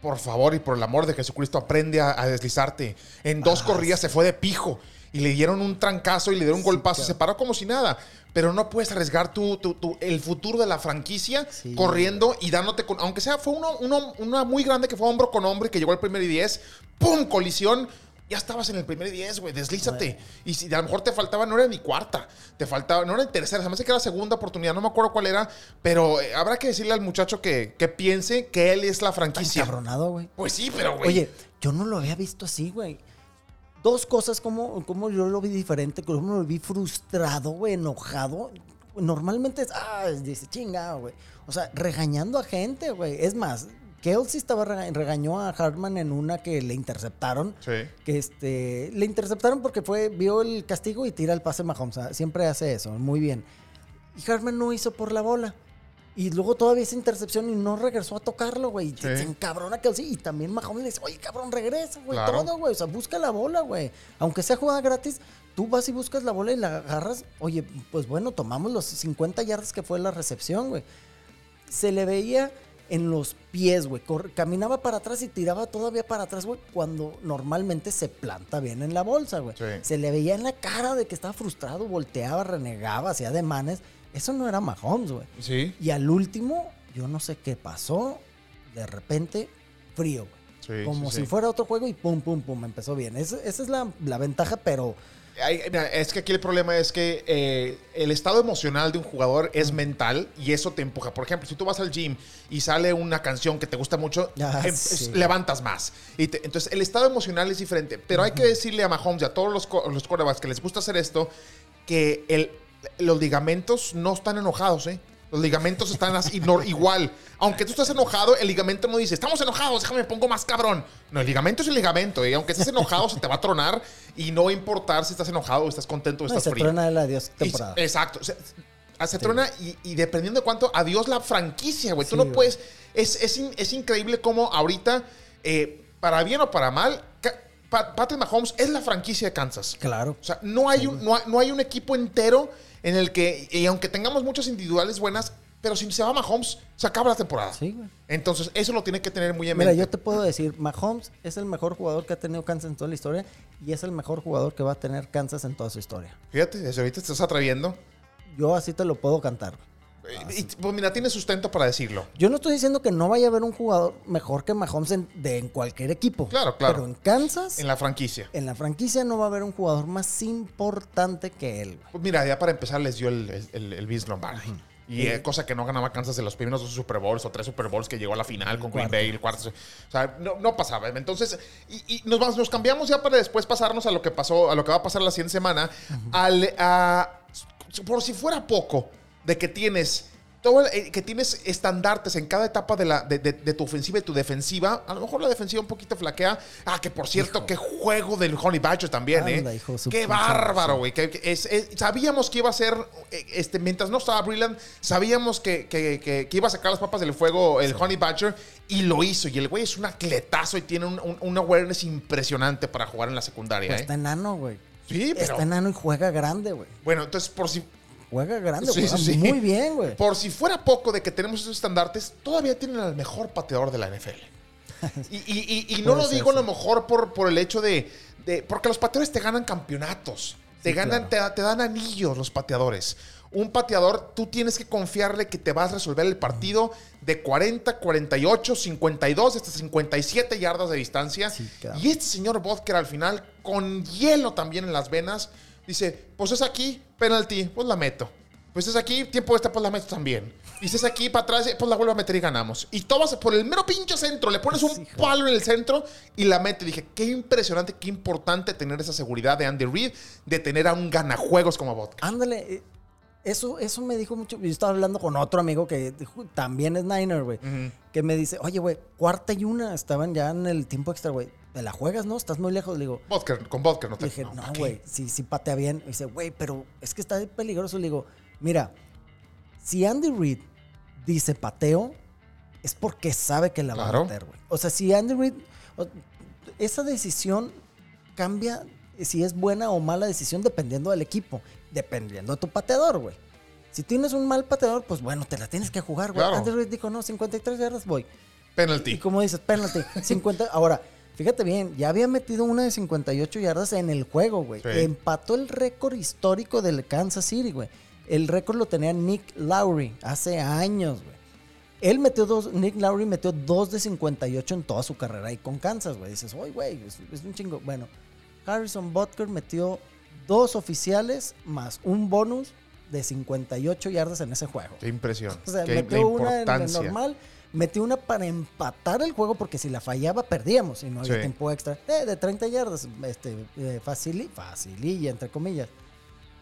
Speaker 1: Por favor y por el amor de Jesucristo, aprende a, a deslizarte. En dos
Speaker 2: Ah,
Speaker 1: corridas se fue de pijo y le dieron un trancazo y le dieron un
Speaker 2: Sí,
Speaker 1: golpazo.
Speaker 2: claro.
Speaker 1: Se paró como si nada. Pero no puedes arriesgar tu, tu- tu- el futuro de la franquicia
Speaker 2: Sí.
Speaker 1: corriendo y dándote con. Aunque sea, fue uno, uno- una muy grande que fue hombro con hombro y que llegó al primer y 10. ¡Pum! Colisión. Ya estabas en el primer 10, güey, deslízate. Y si a lo mejor te faltaba, no era ni cuarta, te faltaba, no era ni tercera, se me hace que era segunda oportunidad, no me acuerdo cuál era, pero eh, habrá que decirle al muchacho que, que piense que él es la
Speaker 2: Tan
Speaker 1: franquicia.
Speaker 2: cabronado, güey.
Speaker 1: Pues sí, pero güey.
Speaker 2: Oye, yo no lo había visto así, güey. Dos cosas como, como yo lo vi diferente, como lo vi frustrado, güey, enojado. Normalmente es, ah, dice, chinga, güey. O sea, regañando a gente, güey. Es más, Kelsey estaba rega- regañó a Hartman en una que le interceptaron.
Speaker 1: Sí.
Speaker 2: Que este, le interceptaron porque fue, vio el castigo y tira el pase a Mahomes. Ah, Siempre hace eso, muy bien. Y Hartman no hizo por la bola. Y luego todavía esa intercepción y no regresó a tocarlo, güey. Y Se encabrona Kelsey. Y también Mahomes le dice, oye, cabrón, regresa, güey.
Speaker 1: Claro.
Speaker 2: Todo, güey. O sea, busca la bola, güey. Aunque sea jugada gratis, tú vas y buscas la bola y la agarras. Oye, pues bueno, tomamos los 50 yardas que fue la recepción, güey. Se le veía en los pies, güey. Caminaba para atrás y tiraba todavía para atrás, güey, cuando normalmente se planta bien en la bolsa, güey.
Speaker 1: Sí.
Speaker 2: Se le veía en la cara de que estaba frustrado, volteaba, renegaba, hacía ademanes. Eso no era Mahomes, güey.
Speaker 1: Sí.
Speaker 2: Y al último, yo no sé qué pasó. De repente, frío, güey.
Speaker 1: Sí,
Speaker 2: Como
Speaker 1: sí,
Speaker 2: si fuera otro juego y pum, pum, pum, empezó bien. Esa, esa es la, la ventaja, pero
Speaker 1: Mira, es que aquí el problema es que eh, el estado emocional de un jugador es mental y eso te empuja. Por ejemplo, si tú vas al gym y sale una canción que te gusta mucho,
Speaker 2: Ah,
Speaker 1: em-
Speaker 2: sí.
Speaker 1: levantas más. Y te- entonces, el estado emocional es diferente. Pero hay que decirle a Mahomes y a todos los, los que les gusta hacer esto, que el, los ligamentos no están enojados, ¿eh? Los ligamentos están así, no- igual. Aunque tú estés enojado, el ligamento no dice, estamos enojados, déjame me pongo más cabrón. No, el ligamento es el ligamento, ¿eh? Aunque estés enojado, se te va a tronar y no va a importar si estás enojado o estás contento o
Speaker 2: no,
Speaker 1: estás
Speaker 2: se
Speaker 1: frío.
Speaker 2: truena el adiós
Speaker 1: Y-
Speaker 2: temporada.
Speaker 1: exacto. Se, se truena y, y dependiendo de cuánto, adiós la franquicia, güey. Tú
Speaker 2: Sí,
Speaker 1: no puedes. Es, es, es increíble cómo ahorita, eh, para bien o para mal, Ca- Pa- Patrick Mahomes es la franquicia de Kansas.
Speaker 2: Claro.
Speaker 1: O sea, no hay, un, no, hay, no hay un equipo entero en el que, y aunque tengamos muchas individuales buenas, pero si se va Mahomes, se acaba la temporada.
Speaker 2: Sí, güey.
Speaker 1: Entonces, eso lo tiene que tener muy en
Speaker 2: Mira,
Speaker 1: mente.
Speaker 2: yo te puedo decir, Mahomes es el mejor jugador que ha tenido Kansas en toda la historia y es el mejor jugador que va a tener Kansas en toda su historia.
Speaker 1: Fíjate, desde ahorita te estás atreviendo.
Speaker 2: Yo así te lo puedo cantar.
Speaker 1: Y, y, pues mira, tiene sustento para decirlo.
Speaker 2: Yo no estoy diciendo que no vaya a haber un jugador mejor que Mahomes en, de, en cualquier equipo.
Speaker 1: Claro, claro.
Speaker 2: Pero en Kansas,
Speaker 1: En
Speaker 2: en
Speaker 1: la franquicia.
Speaker 2: la, franquicia no va a haber un jugador más importante que él.
Speaker 1: Pues mira, ya para empezar les dio el, el, el, el Vince Lombardi. Y eh, cosa que no ganaba Kansas en los primeros dos Super Bowls o tres Super Bowls que llegó a la final con Green. Bay, el cuarto. O sea, no, no pasaba. Entonces, y, y nos, vamos- nos cambiamos ya para después pasarnos a lo que pasó, a lo que va a pasar la siguiente semana. al, a- por si fuera poco, de que tienes. Todo el- eh, que tienes estandartes en cada etapa de, la, de, de- de tu ofensiva y tu defensiva. A lo mejor la defensiva un poquito flaquea. Ah, que por cierto, qué juego del Honey Badger también,
Speaker 2: Anda,
Speaker 1: ¿eh?
Speaker 2: hijo
Speaker 1: Qué bárbaro, güey. Sabíamos que iba a ser, eh, este, mientras no estaba Brillant, sabíamos que, que- que- que iba a sacar las papas del fuego el Honey Badger y lo hizo. Y el güey es un atletazo y tiene un, un- un awareness impresionante para jugar en la secundaria,
Speaker 2: Pues
Speaker 1: ¿eh?
Speaker 2: está enano, güey.
Speaker 1: Sí, pero.
Speaker 2: Está enano y juega grande, güey.
Speaker 1: Bueno, entonces, por si,
Speaker 2: Juega grande,
Speaker 1: Sí,
Speaker 2: juega
Speaker 1: sí,
Speaker 2: muy bien, güey.
Speaker 1: por si fuera poco de que tenemos esos estandartes, todavía tienen al mejor pateador de la NFL. [laughs] Y, y- y- y no lo digo a lo mejor por, por el hecho de, de- Porque los pateadores te ganan campeonatos. Te, ganan, te, te dan anillos los pateadores. Un pateador, tú tienes que confiarle que te vas a resolver el partido de 40, 48, 52, hasta 57 yardas de distancia.
Speaker 2: Sí, claro.
Speaker 1: Y este señor Vodker al final, con hielo también en las venas, dice, pues es aquí, penalty, pues la meto. Pues es aquí, tiempo esta, pues la meto también. Y si es aquí para atrás, pues la vuelvo a meter y ganamos. Y tomas por el mero pinche centro, le pones un
Speaker 2: Sí, joder.
Speaker 1: palo en el centro y la mete. Dije, qué impresionante, qué importante tener esa seguridad de Andy Reid, de tener a un ganajuegos como Vodka.
Speaker 2: Ándale, eh, eso, eso me dijo mucho. Yo estaba hablando con otro amigo que dijo- también es Niner, güey. Que me dice, oye, güey, cuarta y una, estaban ya en el tiempo extra, güey. ¿Te la juegas, no? Estás muy lejos. Le digo,
Speaker 1: Vodka, con Vodka no te
Speaker 2: le dije, no, güey, sí, sí patea bien. Y dice, güey, pero es que está peligroso. Le digo, mira, si Andy Reid dice pateo, es porque sabe que la va
Speaker 1: Claro.
Speaker 2: a meter, güey. O sea, si Andy Reid, esa decisión cambia si es buena o mala decisión dependiendo del equipo, dependiendo de tu pateador, güey. Si tienes un mal pateador, pues bueno, te la tienes que jugar, güey.
Speaker 1: Claro.
Speaker 2: Andy Reid dijo, no, 53 yardas voy. Y
Speaker 1: Penalty.
Speaker 2: como dices, penalty, 50. Ahora, fíjate bien, ya había metido una de 58 yardas en el juego, güey.
Speaker 1: Sí.
Speaker 2: Empató el récord histórico del Kansas City, güey. El récord lo tenía Nick Lowry hace años, güey. Él metió dos, Nick Lowry metió dos de 58 en toda su carrera ahí con Kansas, güey. Dices, oye, güey, es, es un chingo. Bueno, Harrison Butker metió dos oficiales más un bonus de 58 yardas en ese juego.
Speaker 1: Qué impresión. [laughs]
Speaker 2: O sea,
Speaker 1: Qué-
Speaker 2: metió una en el normal, metió una para empatar el juego porque si la fallaba perdíamos y no había
Speaker 1: Sí.
Speaker 2: tiempo extra. Eh, de 30 yardas, este, eh, facili- facililla, entre comillas.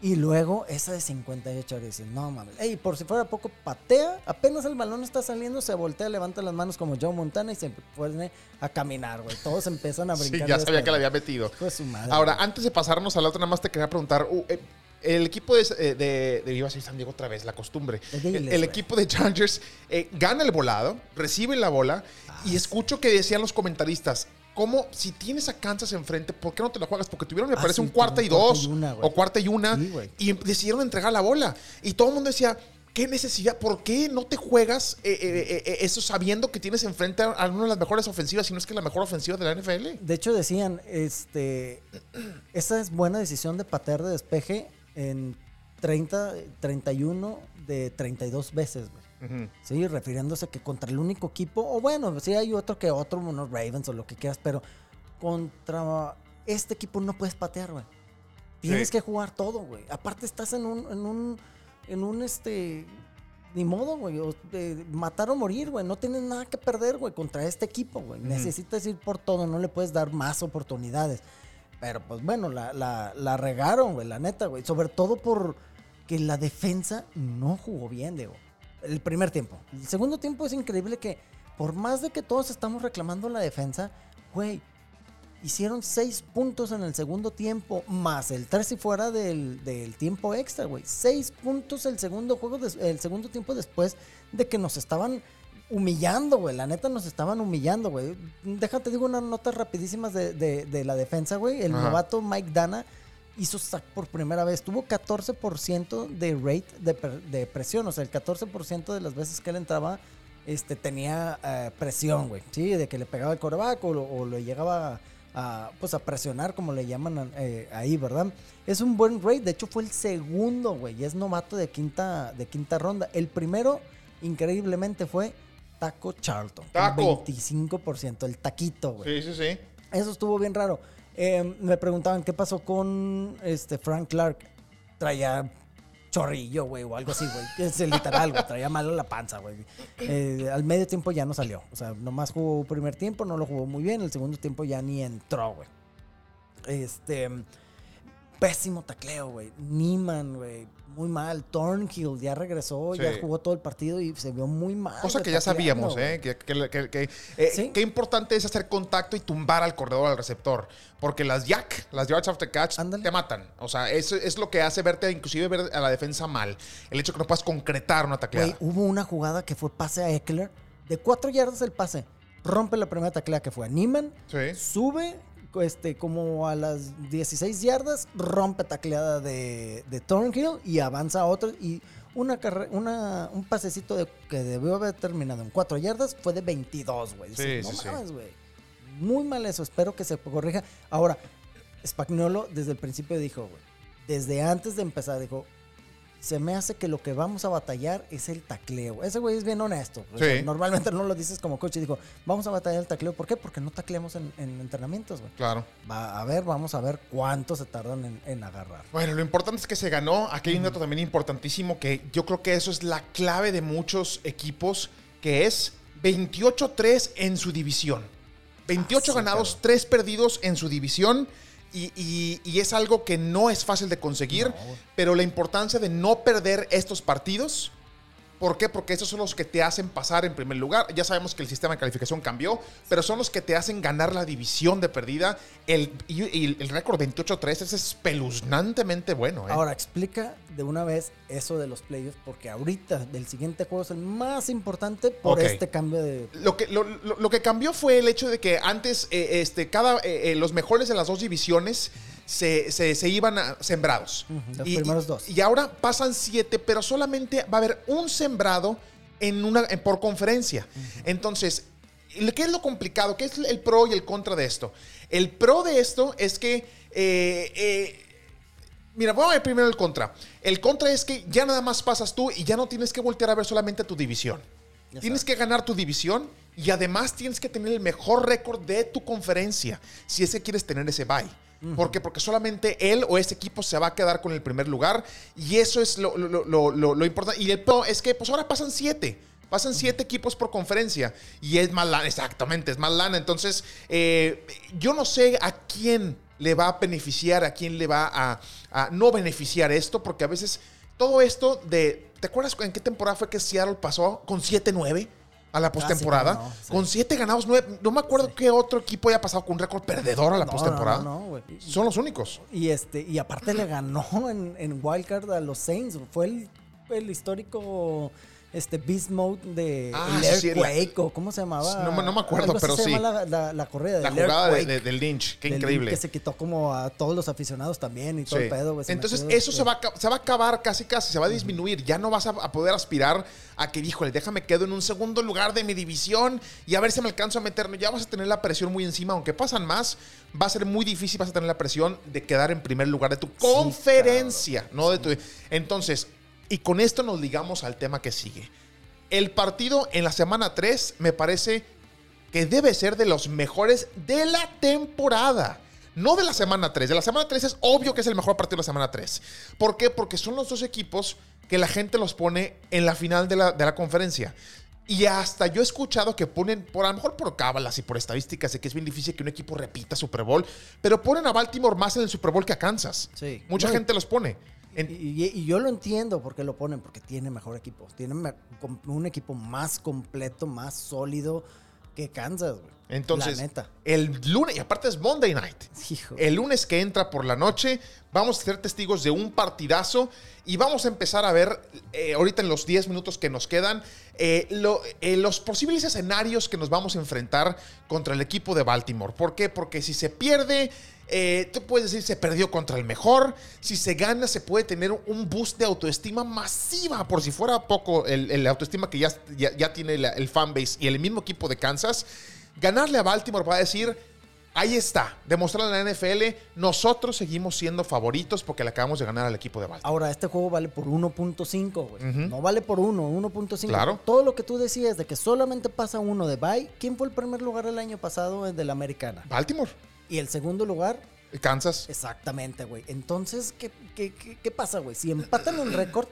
Speaker 2: Y luego esa de 58 horas dices, no mames. Ey, por si fuera poco, patea, apenas el balón está saliendo, se voltea, levanta las manos como Joe Montana y se pone a caminar, güey. Todos empiezan a [laughs]
Speaker 1: Sí,
Speaker 2: brincar.
Speaker 1: ya
Speaker 2: de
Speaker 1: sabía que la había metido.
Speaker 2: De su madre,
Speaker 1: Ahora,
Speaker 2: güey.
Speaker 1: antes de pasarnos a la otra, nada más te quería preguntar. uh, eh, el equipo de, eh, de, de- iba a decir San Diego otra vez, la costumbre. El equipo de Chargers eh, gana el volado, recibe la bola
Speaker 2: Ah,
Speaker 1: y escucho que decían los comentaristas. ¿Cómo, si tienes a Kansas enfrente, por qué no te la juegas? Porque tuvieron, me
Speaker 2: Ah,
Speaker 1: parece,
Speaker 2: sí,
Speaker 1: un cuarta y dos
Speaker 2: una,
Speaker 1: o cuarta y una
Speaker 2: Sí,
Speaker 1: y decidieron entregar la bola. Y todo el mundo decía, ¿qué necesidad? ¿Por qué no te juegas eh, eh, eh, eso sabiendo que tienes enfrente a una de las mejores ofensivas, si no es que la mejor ofensiva de la NFL?
Speaker 2: De hecho, decían, este, [clears throat] esa es buena decisión de patear de despeje en 30, 31 de 32 veces, güey. Sí, refiriéndose que contra el único equipo, o bueno, sí hay otro que otro, unos Ravens o lo que quieras, pero contra este equipo no puedes patear, güey. Tienes
Speaker 1: Sí.
Speaker 2: que jugar todo, güey. Aparte estás en un, en un, en un, este, ni modo, güey, matar o morir, güey. No tienes nada que perder, güey, contra este equipo, güey. Necesitas ir por todo, no le puedes dar más oportunidades. Pero pues bueno, la, la, regaron, güey, la neta, güey. Sobre todo por que la defensa no jugó bien, Diego. El primer tiempo. El segundo tiempo es increíble que, por más de que todos estamos reclamando la defensa, güey, hicieron seis puntos en el segundo tiempo, más el tres y fuera del, del tiempo extra, güey. Seis puntos el segundo juego, el segundo tiempo después de que nos estaban humillando, güey. La neta nos estaban humillando, güey. Déjate, digo unas notas rapidísimas de, de- de la defensa, güey. El
Speaker 1: Ajá.
Speaker 2: novato Mike Dana hizo sack por primera vez. Tuvo 14% de rate de, de presión. O sea, el 14% de las veces que él entraba este, tenía eh, presión, güey. Sí, de que le pegaba el coreback o, o lo llegaba a, pues, a presionar, como le llaman eh, ahí, ¿verdad? Es un buen rate. De hecho, fue el segundo, güey. Y es novato de quinta, de quinta ronda. El primero, increíblemente, fue Taco Charlton.
Speaker 1: Taco.
Speaker 2: 25%, el taquito, güey.
Speaker 1: Sí, sí, sí.
Speaker 2: Eso estuvo bien raro. Eh, me preguntaban qué pasó con este Frank Clark. Traía chorrillo, güey, o algo así, güey. [laughs] Es literal, güey. Traía mal la panza, güey. Eh, al medio tiempo ya no salió. O sea, nomás jugó primer tiempo, no lo jugó muy bien. El segundo tiempo ya ni entró, güey. Este. Pésimo tacleo, güey. Niman, güey. Muy mal. Thornhill ya regresó, ya jugó todo el partido y se vio muy mal.
Speaker 1: Cosa que ya sabíamos. ¿eh? Que, que- que- que- eh,
Speaker 2: Sí.
Speaker 1: Qué importante es hacer contacto y tumbar al corredor al receptor. Porque las jack, las yards after catch, te matan. O sea, eso es lo que hace verte, inclusive ver a la defensa mal. El hecho que no puedas concretar una tacleada.
Speaker 2: Hubo una jugada que fue pase a Eckler. De cuatro yardas el pase. Rompe la primera taclea que fue a Neiman.
Speaker 1: Sí.
Speaker 2: Sube este, como a las 16 yardas. Rompe tacleada de, de Thornhill y avanza a otro. Y una una, un pasecito de- que debió haber terminado en cuatro yardas fue de 22, güey.
Speaker 1: Sí,
Speaker 2: no
Speaker 1: sí, sí.
Speaker 2: mames, güey. Muy mal eso. Espero que se corrija. Ahora, Spagnolo desde el principio dijo, güey. Desde antes de empezar dijo, se me hace que lo que vamos a batallar es el tacleo. Ese güey es bien honesto. O sea,
Speaker 1: Sí.
Speaker 2: normalmente no lo dices como coach y dijo, vamos a batallar el tacleo. ¿Por qué? Porque no tacleamos en, en entrenamientos, güey.
Speaker 1: Claro.
Speaker 2: Va, a ver, vamos a ver cuánto se tardan en, en agarrar.
Speaker 1: Bueno, lo importante es que se ganó. Aquí hay un dato también importantísimo que yo creo que eso es la clave de muchos equipos, que es 28-3 en su división. 28
Speaker 2: Ah, sí,
Speaker 1: ganados,
Speaker 2: cabrón.
Speaker 1: 3 perdidos en su división. Y, y- y es algo que no es fácil de conseguir,
Speaker 2: No,
Speaker 1: pero la importancia de no perder estos partidos. ¿Por qué? Porque esos son los que te hacen pasar en primer lugar. Ya sabemos que el sistema de calificación cambió, pero son los que te hacen ganar la división de perdida. El, y, y el récord 28-3 es espeluznantemente bueno. ¿eh?
Speaker 2: Ahora, explica de una vez eso de los playoffs, porque ahorita del siguiente juego es el más importante por este cambio de...
Speaker 1: Lo que, lo, lo- lo que cambió fue el hecho de que antes eh, este, cada, eh, los mejores de las dos divisiones se, se- se iban a- sembrados.
Speaker 2: Los
Speaker 1: Y-
Speaker 2: primeros dos.
Speaker 1: Y ahora pasan siete, pero solamente va a haber un sembrado en una, en- por conferencia. Entonces, ¿qué es lo complicado? ¿Qué es el pro y el contra de esto? El pro de esto es que... eh, eh, Mira, vamos a ver primero el contra. El contra es que ya nada más pasas tú y ya no tienes que voltear a ver solamente tu división.
Speaker 2: Ya
Speaker 1: Tienes
Speaker 2: sabes.
Speaker 1: que ganar tu división y además tienes que tener el mejor récord de tu conferencia si es que quieres tener ese bye. ¿Por qué? Porque solamente él o ese equipo se va a quedar con el primer lugar. Y eso es lo, lo- lo- importante. Y el es que pues ahora pasan siete. Pasan siete equipos por conferencia. Y es más lana, exactamente, es más lana. Entonces, eh, yo no sé a quién le va a beneficiar, a quién le va a, a no beneficiar esto, porque a veces todo esto de... ¿Te acuerdas en qué temporada fue que Seattle pasó con 7-9 a la postemporada?
Speaker 2: cómo no, sí.
Speaker 1: Con 7 ganados, 9. No me acuerdo qué otro equipo haya pasado con un récord perdedor a la
Speaker 2: No,
Speaker 1: postemporada.
Speaker 2: no.
Speaker 1: Son los únicos.
Speaker 2: Y este, y aparte le ganó en, en Wildcard a los Saints. Fue el, el histórico este Beast Mode de
Speaker 1: Ah, sí, la-
Speaker 2: o ¿cómo se llamaba?
Speaker 1: No me- no me acuerdo,
Speaker 2: Algo
Speaker 1: pero
Speaker 2: se
Speaker 1: sí.
Speaker 2: llama La, la- la corrida
Speaker 1: La
Speaker 2: del
Speaker 1: jugada de,
Speaker 2: Earthquake,
Speaker 1: de- del Lynch, qué
Speaker 2: del
Speaker 1: increíble.
Speaker 2: Que se quitó como a todos los aficionados también y todo
Speaker 1: Sí.
Speaker 2: el pedo. me
Speaker 1: Entonces, eso se va, a, se va a acabar casi, casi, se va a disminuir. Ya no vas a, a poder aspirar a que, híjole, déjame quedo en un segundo lugar de mi división y a ver si me alcanzo a meterme. Ya vas a tener la presión muy encima. Aunque pasan más, va a ser muy difícil, vas a tener la presión de quedar en primer lugar de tu conferencia, no de tu... Entonces, y con esto nos ligamos al tema que sigue. El partido en la semana 3 me parece que debe ser de los mejores de la temporada. No de la semana 3. De la semana 3 es obvio que es el mejor partido de la semana 3. ¿Por qué? Porque son los dos equipos que la gente los pone en la final de la, de la conferencia. Y hasta yo he escuchado que ponen, por a lo mejor por cábalas y por estadísticas, de que es bien difícil que un equipo repita Super Bowl, pero ponen a Baltimore más en el Super Bowl que a Kansas.
Speaker 2: Sí.
Speaker 1: Mucha
Speaker 2: No,
Speaker 1: gente los pone. En-
Speaker 2: Y, yo lo entiendo por qué lo ponen, porque tiene mejor equipo. Tiene un equipo más completo, más sólido que Kansas, güey.
Speaker 1: entonces,
Speaker 2: La neta.
Speaker 1: el lunes, y aparte es Monday Night.
Speaker 2: Hijo.
Speaker 1: El lunes que entra por la noche, vamos a ser testigos de un partidazo y vamos a empezar a ver, eh, ahorita en los 10 minutos que nos quedan, eh, lo- eh, los posibles escenarios que nos vamos a enfrentar contra el equipo de Baltimore. ¿Por qué? Porque si se pierde, eh, tú puedes decir se perdió contra el mejor. Si se gana, se puede tener un boost de autoestima masiva. Por si fuera poco el, el autoestima que ya, ya, ya tiene la- el fanbase y el mismo equipo de Kansas. Ganarle a Baltimore va a decir, ahí está, demostrarle a la NFL, nosotros seguimos siendo favoritos porque le acabamos de ganar al equipo de Baltimore.
Speaker 2: Ahora, este juego vale por 1.5, güey.
Speaker 1: Ujú.
Speaker 2: No vale por 1, 1.5.
Speaker 1: Claro.
Speaker 2: Todo lo que tú decías de que solamente pasa uno de bye. ¿Quién fue el primer lugar el año pasado de la americana?
Speaker 1: Baltimore,
Speaker 2: Y el segundo lugar,
Speaker 1: Kansas.
Speaker 2: exactamente, güey. Entonces, ¿qué, qué, qué- qué pasa, güey? Si empatan en récord,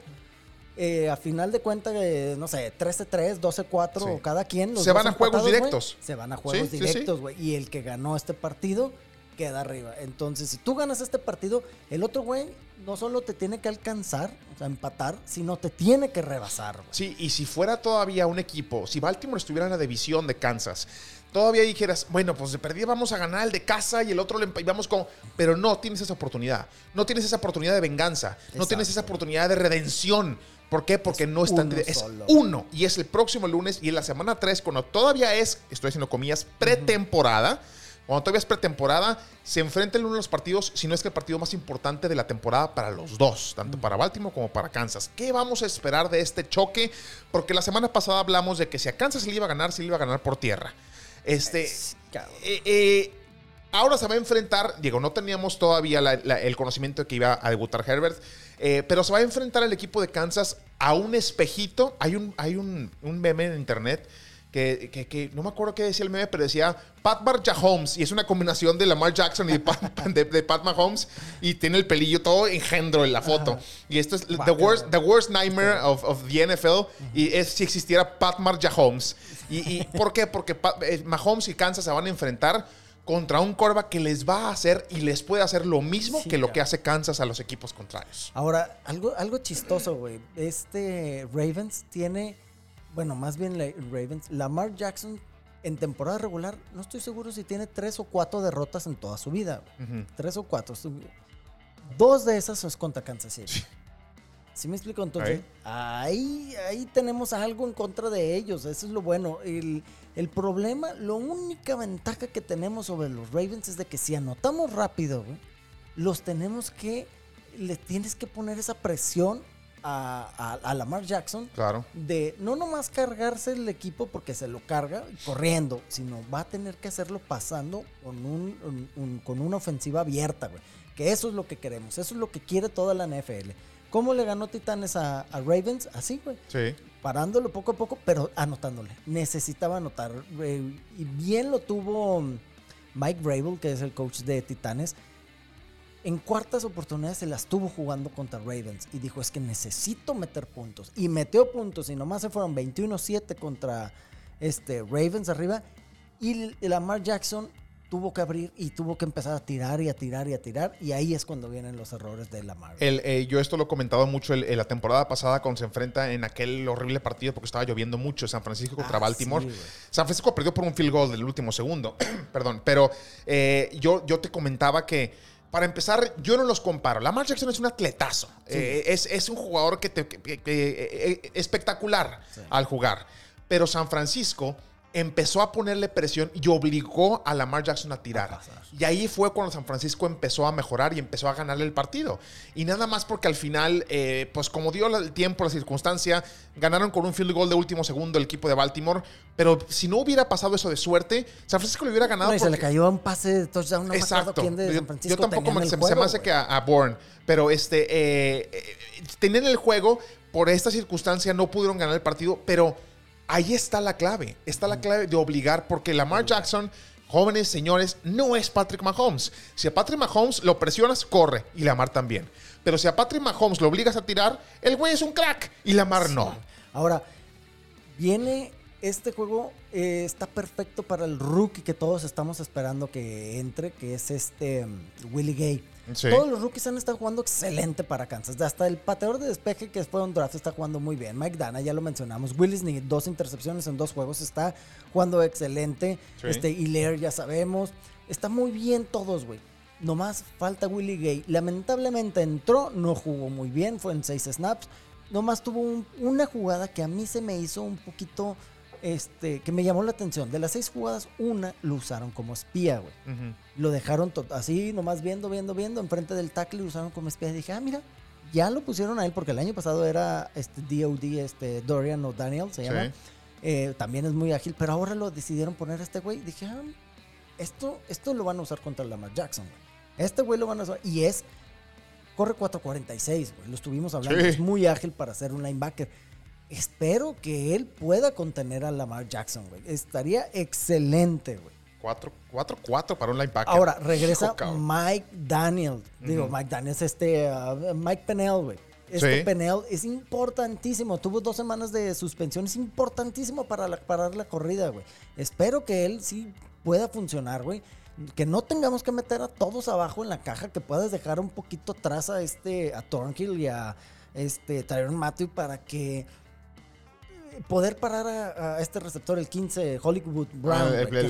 Speaker 2: eh, a final de cuentas, eh, no sé, 13-3, 12-4,
Speaker 1: Sí.
Speaker 2: cada quien. los
Speaker 1: Se van a juegos directos.
Speaker 2: Se van a juegos
Speaker 1: Sí,
Speaker 2: directos, güey. Y el que ganó este partido queda arriba. Entonces, si tú ganas este partido, el otro güey no solo te tiene que alcanzar, o sea, empatar, sino te tiene que rebasar, güey.
Speaker 1: Sí, y si fuera todavía un equipo, si Baltimore estuviera en la división de Kansas, todavía dijeras, bueno, pues de perdida vamos a ganar el de casa y el otro le y vamos con. Pero no tienes esa oportunidad. No tienes esa oportunidad de venganza. No tienes esa oportunidad de redención. ¿Por qué? Porque no están.
Speaker 2: uno
Speaker 1: Es
Speaker 2: solo.
Speaker 1: uno. Y es el próximo lunes y en la semana 3, cuando todavía es, estoy haciendo comillas, pretemporada. Cuando todavía es pretemporada, se enfrenta en uno de los partidos, si no es que el partido más importante de la temporada para los dos, tanto para Baltimore como para Kansas. ¿Qué vamos a esperar de este choque? Porque la semana pasada hablamos de que si a Kansas se le iba a ganar, se le iba a ganar por tierra. Este,
Speaker 2: Cabrón.
Speaker 1: eh, eh, ahora se va a enfrentar, digo, no teníamos todavía la- la- el conocimiento de que iba a debutar Herbert, eh, pero se va a enfrentar el equipo de Kansas a un espejito. Hay un, hay un, un meme en internet que, que- que no me acuerdo qué decía el meme, pero decía Pat Mahomes y es una combinación de Lamar Jackson y de Pat, [laughs] de, de Pat Mahomes y tiene el pelillo todo engendro en la foto. Y esto es the worst, the worst nightmare of, of the NFL y es si existiera Pat Mahomes. ¿Y, y por qué? Porque Pat- eh, Mahomes y Kansas se van a enfrentar contra un corva que les va a hacer y les puede hacer lo mismo
Speaker 2: Sí,
Speaker 1: que lo que hace Kansas a los equipos contrarios.
Speaker 2: Ahora, algo, algo chistoso, güey. Este Ravens tiene, bueno, más bien la- Ravens, Lamar Jackson en temporada regular, no estoy seguro si tiene tres o cuatro derrotas en toda su vida. Tres o cuatro. Dos de esas es contra Kansas City. ¿Sí me explico? Entonces, ahí, ahí tenemos algo en contra de ellos. Eso es lo bueno. El, el problema, la única ventaja que tenemos sobre los Ravens es de que si anotamos rápido, güey, los tenemos que, le tienes que poner esa presión a, a- a Lamar Jackson
Speaker 1: Claro.
Speaker 2: de no nomás cargarse el equipo porque se lo carga corriendo, sino va a tener que hacerlo pasando con, un, un- un- con una ofensiva abierta, güey. Que eso es lo que queremos, eso es lo que quiere toda la NFL. ¿Cómo le ganó Titanes a, a Ravens? Así, güey.
Speaker 1: Sí.
Speaker 2: Parándolo poco a poco, pero anotándole. Necesitaba anotar. Y bien lo tuvo Mike Vrabel, que es el coach de Titanes. En cuartas oportunidades se las tuvo jugando contra Ravens y dijo, es que necesito meter puntos. Y metió puntos y nomás se fueron 21-7 contra este, Ravens arriba. Y Lamar Jackson tuvo que abrir y tuvo que empezar a tirar y a tirar y a tirar. Y ahí es cuando vienen los errores de Lamar.
Speaker 1: El, eh, yo esto lo he comentado mucho en la temporada pasada cuando se enfrenta en aquel horrible partido porque estaba lloviendo mucho San Francisco contra
Speaker 2: Ah,
Speaker 1: Baltimore.
Speaker 2: sí,
Speaker 1: San Francisco perdió por un field goal del último segundo. [clears throat] Perdón. Pero eh, yo, yo te comentaba que para empezar, yo no los comparo. Lamar Jackson es un atletazo. Eh, es, es un jugador que te, que- que- que- eh, espectacular
Speaker 2: Sí.
Speaker 1: al jugar. Pero San Francisco empezó a ponerle presión y obligó a Lamar Jackson a tirar.
Speaker 2: A.
Speaker 1: Y ahí fue cuando San Francisco empezó a mejorar y empezó a ganarle el partido. Y nada más porque al final, eh, pues como dio el tiempo, la circunstancia, ganaron con un field goal de último segundo el equipo de Baltimore. Pero si no hubiera pasado eso de suerte, San Francisco le hubiera ganado.
Speaker 2: No, y se le cayó un pase de touchdown. No
Speaker 1: Exacto.
Speaker 2: quién de San Francisco
Speaker 1: yo tampoco me, se, se
Speaker 2: juego,
Speaker 1: me hace que a, a Bourne. Pero este, eh, eh, tenían el juego, por esta circunstancia no pudieron ganar el partido, pero ahí está la clave. Está la clave de obligar, porque Lamar Jackson, jóvenes señores, no es Patrick Mahomes. Si a Patrick Mahomes lo presionas, corre, y Lamar también. Pero si a Patrick Mahomes lo obligas a tirar, el güey es un crack, y Lamar no.
Speaker 2: Ahora, viene este juego, eh, está perfecto para el rookie que todos estamos esperando que entre, que es este mm, Willie Gay.
Speaker 1: Sí.
Speaker 2: Todos los rookies han estado jugando excelente para Kansas. Hasta el pateador de despeje que fue un draft está jugando muy bien. Mike Dana, ya lo mencionamos. Willis ni dos intercepciones en dos juegos está jugando excelente.
Speaker 1: Sí.
Speaker 2: Este Hilaire ya sabemos. Está muy bien todos, güey. Nomás falta Willie Gay. Lamentablemente entró, no jugó muy bien, fue en seis snaps. Nomás tuvo un- una jugada que a mí se me hizo un poquito, este, que me llamó la atención. De las seis jugadas, una lo usaron como espía, güey. Lo dejaron así, nomás viendo, viendo, viendo, enfrente del tackle y lo usaron como espía. Y dije, ah, mira, ya lo pusieron a él, porque el año pasado era este DOD, este Dorian o Daniel, se llama.
Speaker 1: Sí.
Speaker 2: Eh, también es muy ágil, pero ahora lo decidieron poner a este güey. Dije, ah, esto, esto lo van a usar contra Lamar Jackson, güey. Este güey lo van a usar. Y es, corre 4.46, güey. Lo estuvimos hablando.
Speaker 1: Sí.
Speaker 2: Es muy ágil para ser un linebacker. Espero que él pueda contener a Lamar Jackson, güey. Estaría excelente, güey.
Speaker 1: 4-4 para un linebacker.
Speaker 2: Ahora regresa
Speaker 1: Hijo.
Speaker 2: Mike Daniel. Digo. Mike Daniel es este uh, Mike Pennell, güey. Este
Speaker 1: Sí.
Speaker 2: Pennell es importantísimo. Tuvo dos semanas de suspensión. Es importantísimo para la, parar la corrida, güey. Espero que él sí pueda funcionar, güey. Que no tengamos que meter a todos abajo en la caja. Que puedas dejar un poquito atrás a este, a Thornhill y a este Tyron Matthew para que poder parar a, a este receptor, el 15, Hollywood Brown.
Speaker 1: Ah, el,
Speaker 2: que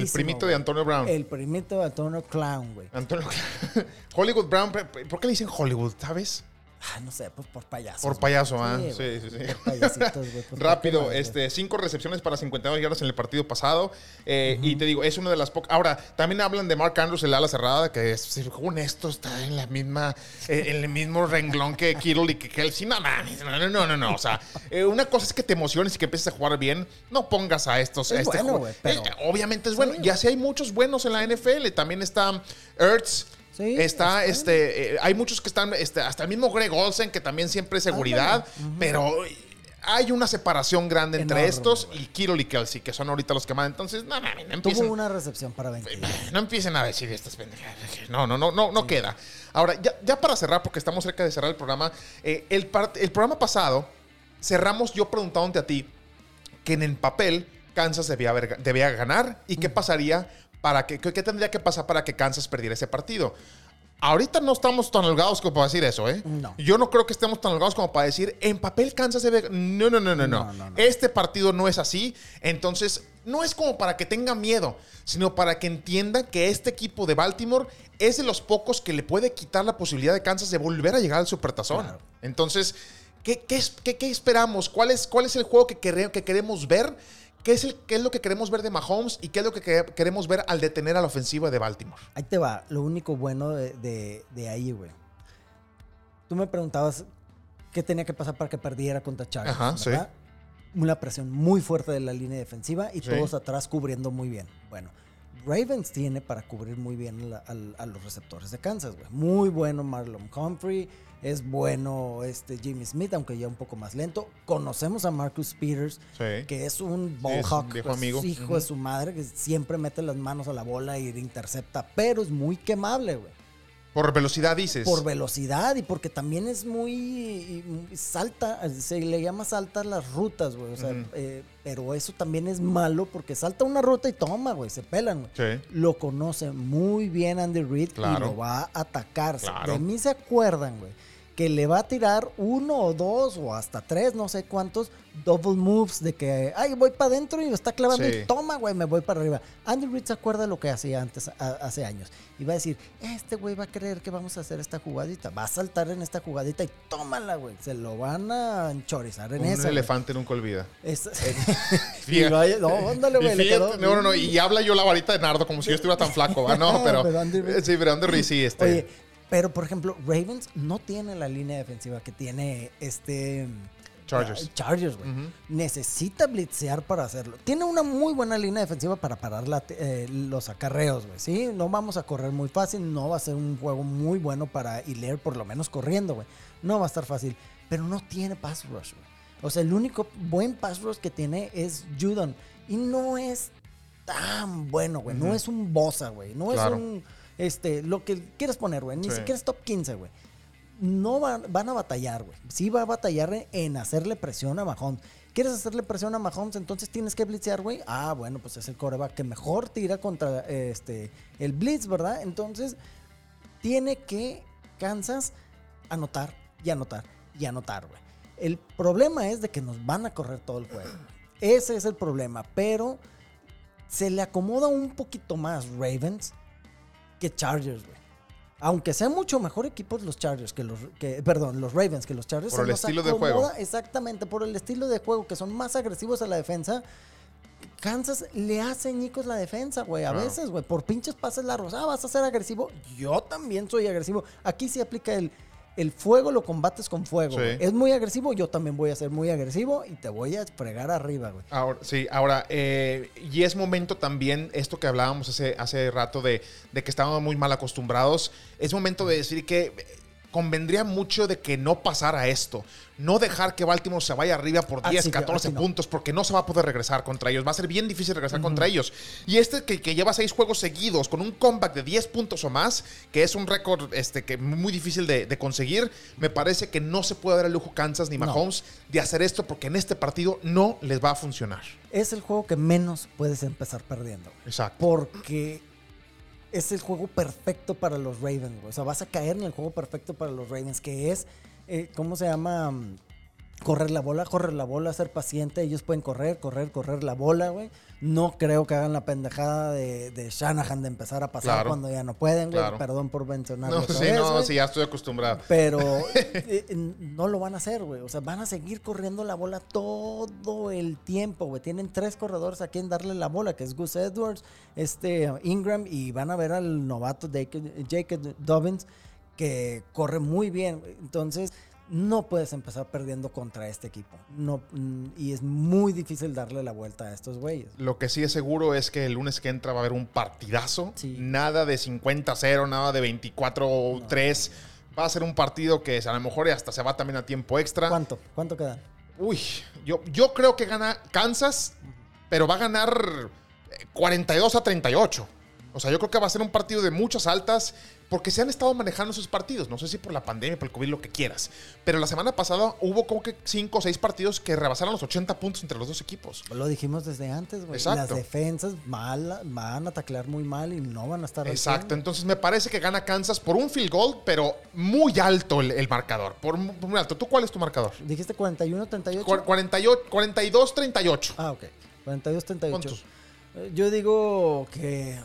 Speaker 1: el- primito de Antonio Brown.
Speaker 2: El primito de Antonio Clown, güey.
Speaker 1: Antonio [laughs] Hollywood Brown, ¿por qué le dicen Hollywood, sabes?
Speaker 2: Ah, no sé, pues por payasos.
Speaker 1: Por
Speaker 2: güey.
Speaker 1: payaso, ah.
Speaker 2: Sí,
Speaker 1: Sí, sí, sí.
Speaker 2: Por payasitos, güey. pues, [laughs] ¿por
Speaker 1: Rápido, este, cinco recepciones para 52 yardas en el partido pasado. eh, Y te digo, es una de las pocas. Ahora, también hablan de Mark Andrews, el ala cerrada, que es, según esto está en la misma, eh, en el mismo renglón que Kittle y que Kelsey. No, no, no, no, no, no. O sea, eh, una cosa es que te emociones y que empieces a jugar bien. No pongas a estos.
Speaker 2: Es
Speaker 1: a este
Speaker 2: bueno, güey, pero-
Speaker 1: obviamente es bueno. Y así hay muchos buenos en la NFL. También está Ertz.
Speaker 2: Sí,
Speaker 1: está,
Speaker 2: está.
Speaker 1: este, eh, hay muchos que están, este, hasta el mismo Greg Olsen, que también siempre es seguridad, pero hay una separación grande entre estos y Kittle y Kelsey, que son ahorita los que más. Entonces, no, no, no,
Speaker 2: Tuvo
Speaker 1: empiecen,
Speaker 2: una recepción para 20.
Speaker 1: no empiecen a decir estas pendejadas. No, no, no, no, no queda. Ahora, ya, ya para cerrar, porque estamos cerca de cerrar el programa, eh, el, el programa pasado cerramos yo preguntándote a ti que en el papel Kansas debía, haber- debía ganar y qué pasaría para que, qué, tendría que pasar para que Kansas perdiera ese partido. Ahorita no estamos tan holgados como para decir eso, ¿eh?
Speaker 2: No.
Speaker 1: Yo no creo que estemos tan holgados como para decir, en papel Kansas debe... No, no, no, no, no.
Speaker 2: No, no, no.
Speaker 1: Este partido no es así. Entonces, no es como para que tenga miedo, sino para que entienda que este equipo de Baltimore es de los pocos que le puede quitar la posibilidad de Kansas de volver a llegar al Supertazón.
Speaker 2: Claro.
Speaker 1: Entonces, ¿qué, qué, qué- qué esperamos? ¿Cuál es, ¿Cuál es el juego que, quere- que queremos ver? ¿Qué es, el, ¿Qué es lo que queremos ver de Mahomes? ¿Y qué es lo que que- queremos ver al detener a la ofensiva de Baltimore?
Speaker 2: Ahí te va, lo único bueno de, de- de ahí, güey. Tú me preguntabas qué tenía que pasar para que perdiera contra Chargers.
Speaker 1: Ajá, sí.
Speaker 2: ¿verdad? Una presión muy fuerte de la línea defensiva y
Speaker 1: Sí.
Speaker 2: todos atrás cubriendo muy bien. Bueno, Ravens tiene para cubrir muy bien la- a los receptores de Kansas, güey. Muy bueno Marlon Humphrey, es bueno este Jimmy Smith, aunque ya un poco más lento. Conocemos a Marcus Peters,
Speaker 1: Sí.
Speaker 2: que es un
Speaker 1: es
Speaker 2: ball
Speaker 1: un
Speaker 2: hawk,
Speaker 1: viejo
Speaker 2: pues,
Speaker 1: amigo.
Speaker 2: hijo de su madre, que siempre mete las manos a la bola y intercepta, pero es muy quemable, güey.
Speaker 1: Por velocidad dices.
Speaker 2: Por velocidad y porque también es muy, salta, se le llama salta las rutas, güey. O sea, eh, pero eso también es malo porque salta una ruta y toma, güey, se pelan. güey.
Speaker 1: Sí.
Speaker 2: Lo conoce muy bien Andy Reid
Speaker 1: Claro.
Speaker 2: y lo va a atacar.
Speaker 1: Claro.
Speaker 2: De mí se acuerdan, güey, que le va a tirar uno o dos o hasta tres, no sé cuántos, double moves de que, ay, voy para adentro y lo está clavando
Speaker 1: Sí.
Speaker 2: y toma, güey, me voy para arriba. Andy Reid se acuerda lo que hacía antes, a- hace años. Y va a decir, este güey va a creer que vamos a hacer esta jugadita. Va a saltar en esta jugadita y tómala, güey. Se lo van a enchorizar en
Speaker 1: Un
Speaker 2: esa.
Speaker 1: elefante nunca olvida.
Speaker 2: Es- [laughs] [laughs]
Speaker 1: Fíjate.
Speaker 2: Y vaya- no, ándale, güey. Le quedó
Speaker 1: no, no, no, y habla yo la varita de Nardo como si yo estuviera tan flaco, ¿va? [laughs] No, pero.
Speaker 2: Pero Andy Reid-
Speaker 1: Sí, pero Andy Reid sí, este.
Speaker 2: Oye, pero por ejemplo, Ravens no tiene la línea defensiva que tiene este.
Speaker 1: Chargers.
Speaker 2: ah, Chargers, güey. Necesita blitzear para hacerlo. Tiene una muy buena línea defensiva para parar la- eh, los acarreos, güey. Sí, no vamos a correr muy fácil. No va a ser un juego muy bueno para Hilaire, por lo menos corriendo, güey. No va a estar fácil. Pero no tiene pass rush, güey. O sea, el único buen pass rush que tiene es Judon. Y no es tan bueno, güey. No es un Bosa, güey. No
Speaker 1: Claro.
Speaker 2: es un. Este, lo que quieras poner, güey. Ni
Speaker 1: Sí.
Speaker 2: siquiera es top 15, güey. No van, van a batallar, güey. Sí va a batallar en hacerle presión a Mahomes. ¿Quieres hacerle presión a Mahomes? Entonces tienes que blitzear, güey. Ah, bueno, pues es el coreback que mejor tira contra este, el blitz, ¿verdad? Entonces, tiene que Kansas anotar y anotar y anotar, güey. El problema es de que nos van a correr todo el juego. Ese es el problema, pero se le acomoda un poquito más Ravens que Chargers, güey. Aunque sean mucho mejor equipos los Chargers que los que perdón, los Ravens que los Chargers
Speaker 1: Por el estilo de
Speaker 2: acomoda
Speaker 1: juego.
Speaker 2: Exactamente, por el estilo de juego que son más agresivos a la defensa. Kansas le hace ñicos la defensa, güey, a veces, güey, por pinches pases largos. Ah, vas a ser agresivo. Yo también soy agresivo. Aquí sí aplica el, el fuego, lo combates con fuego.
Speaker 1: Sí.
Speaker 2: Es muy agresivo, yo también voy a ser muy agresivo y te voy a fregar arriba, güey.
Speaker 1: Ahora, sí, ahora, eh, y es momento también, esto que hablábamos hace, hace rato de, de que estábamos muy mal acostumbrados, es momento de decir que convendría mucho de que no pasara esto. No dejar que Baltimore se vaya arriba por
Speaker 2: Ah,
Speaker 1: 10,
Speaker 2: sí, que-
Speaker 1: 14
Speaker 2: aquí no.
Speaker 1: puntos, porque no se va a poder regresar contra ellos. Va a ser bien difícil regresar contra ellos. Y este que, que lleva seis juegos seguidos con un comeback de 10 puntos o más, que es un récord este, que muy difícil de, de conseguir, me parece que no se puede dar el lujo Kansas ni
Speaker 2: No.
Speaker 1: Mahomes de hacer esto, porque en este partido no les va a funcionar.
Speaker 2: Es el juego que menos puedes empezar perdiendo.
Speaker 1: Exacto.
Speaker 2: Porque es el juego perfecto para los Ravens, güey. O sea, vas a caer en el juego perfecto para los Ravens, que es, eh, ¿cómo se llama? Correr la bola, correr la bola, ser paciente. Ellos pueden correr, correr, correr la bola, güey. No creo que hagan la pendejada de, de Shanahan de empezar a pasar
Speaker 1: Claro.
Speaker 2: cuando ya no pueden, güey.
Speaker 1: Claro.
Speaker 2: Perdón por mencionarlo.
Speaker 1: No,
Speaker 2: otra
Speaker 1: sí,
Speaker 2: vez,
Speaker 1: no, sí, ya estoy acostumbrado.
Speaker 2: Pero [laughs] eh, no lo van a hacer, güey. O sea, van a seguir corriendo la bola todo el tiempo, güey. Tienen tres corredores a quien darle la bola, que es Gus Edwards, este Ingram, y van a ver al novato Jacob, Jacob Dobbins, que corre muy bien. Entonces, no puedes empezar perdiendo contra este equipo. No, mm, y es muy difícil darle la vuelta a estos güeyes.
Speaker 1: Lo que sí es seguro es que el lunes que entra va a haber un partidazo.
Speaker 2: Sí.
Speaker 1: Nada de 50-0, nada de 24-3. Va a ser un partido que a lo mejor hasta se va también a tiempo extra.
Speaker 2: ¿Cuánto? ¿Cuánto quedan?
Speaker 1: Uy, yo, yo creo que gana Kansas, pero va a ganar eh, 42 a 38. O sea, yo creo que va a ser un partido de muchas altas porque se han estado manejando esos partidos. No sé si por la pandemia, por el COVID, lo que quieras. Pero la semana pasada hubo como que 5 o 6 partidos que rebasaron los 80 puntos entre los dos equipos.
Speaker 2: Lo dijimos desde antes, güey. Las defensas mal, van a taclear muy mal y no van a estar
Speaker 1: Exacto,
Speaker 2: 100.
Speaker 1: entonces me parece que gana Kansas por un field goal, pero muy alto el, el marcador. Por, por muy alto. ¿Tú cuál es tu marcador?
Speaker 2: Dijiste 41, 38.
Speaker 1: Cu- 48 42, 38.
Speaker 2: Ah, ok. 42, 38.
Speaker 1: ¿Cuántos?
Speaker 2: Eh, Yo digo que.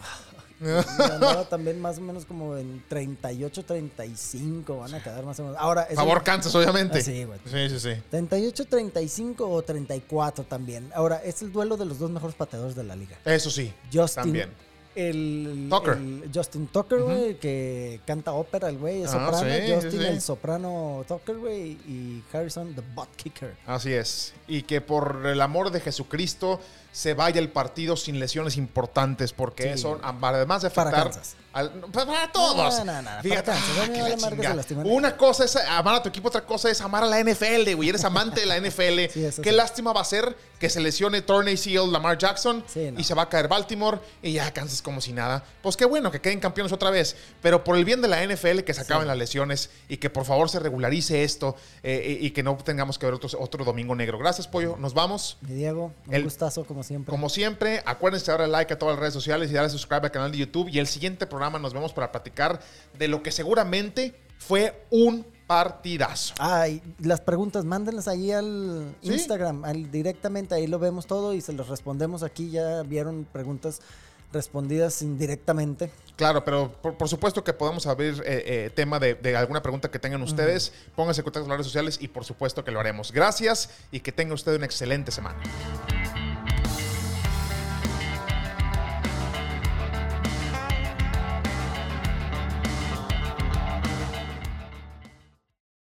Speaker 2: Andaba también más o menos como en 38, 35. Van a quedar más o menos. Ahora. es
Speaker 1: Favor Kansas, obviamente.
Speaker 2: Ah, sí, güey.
Speaker 1: Sí, sí, sí.
Speaker 2: 38, 35 o 34 también. Ahora, es el duelo de los dos mejores pateadores de la liga.
Speaker 1: Eso sí.
Speaker 2: Justin.
Speaker 1: También.
Speaker 2: El,
Speaker 1: Tucker.
Speaker 2: el Justin Tucker, güey, que canta ópera, el güey, es
Speaker 1: Ah,
Speaker 2: soprano.
Speaker 1: sí,
Speaker 2: Justin,
Speaker 1: sí.
Speaker 2: el soprano Tucker, güey, y Harrison, the butt kicker.
Speaker 1: Así es. Y que por el amor de Jesucristo se vaya el partido sin lesiones importantes, porque eso, además de
Speaker 2: Para
Speaker 1: afectar. Al- para, todos.
Speaker 2: No, no, no,
Speaker 1: Fíjate, ah. Una cosa es amar a tu equipo, otra cosa es amar a la NFL, güey. Eres amante de la NFL. [laughs]
Speaker 2: Sí,
Speaker 1: Qué
Speaker 2: sí.
Speaker 1: lástima va a ser que se lesione Tornay Seal, Lamar Jackson,
Speaker 2: Sí,
Speaker 1: y se va a caer Baltimore, y ya Kansas como si nada. Pues qué bueno que queden campeones otra vez. Pero por el bien de la NFL, que se acaben las lesiones y que por favor se regularice esto eh, y, que no tengamos que ver otro, otro domingo negro. Gracias, Pollo. Nos vamos.
Speaker 2: Diego, un gustazo como siempre.
Speaker 1: Como siempre, acuérdense de darle like a todas las redes sociales y darle subscribe al canal de YouTube. Y el siguiente programa nos vemos para platicar de lo que seguramente fue un partidazo.
Speaker 2: Ay, las preguntas, mándenlas ahí al Instagram, al, directamente, ahí lo vemos todo y se los respondemos aquí. Ya vieron preguntas respondidas indirectamente.
Speaker 1: Claro, pero por, supuesto que podemos abrir eh, eh, tema de, alguna pregunta que tengan ustedes. Pónganse en contacto en las redes sociales y por supuesto que lo haremos. Gracias y que tenga usted una excelente semana.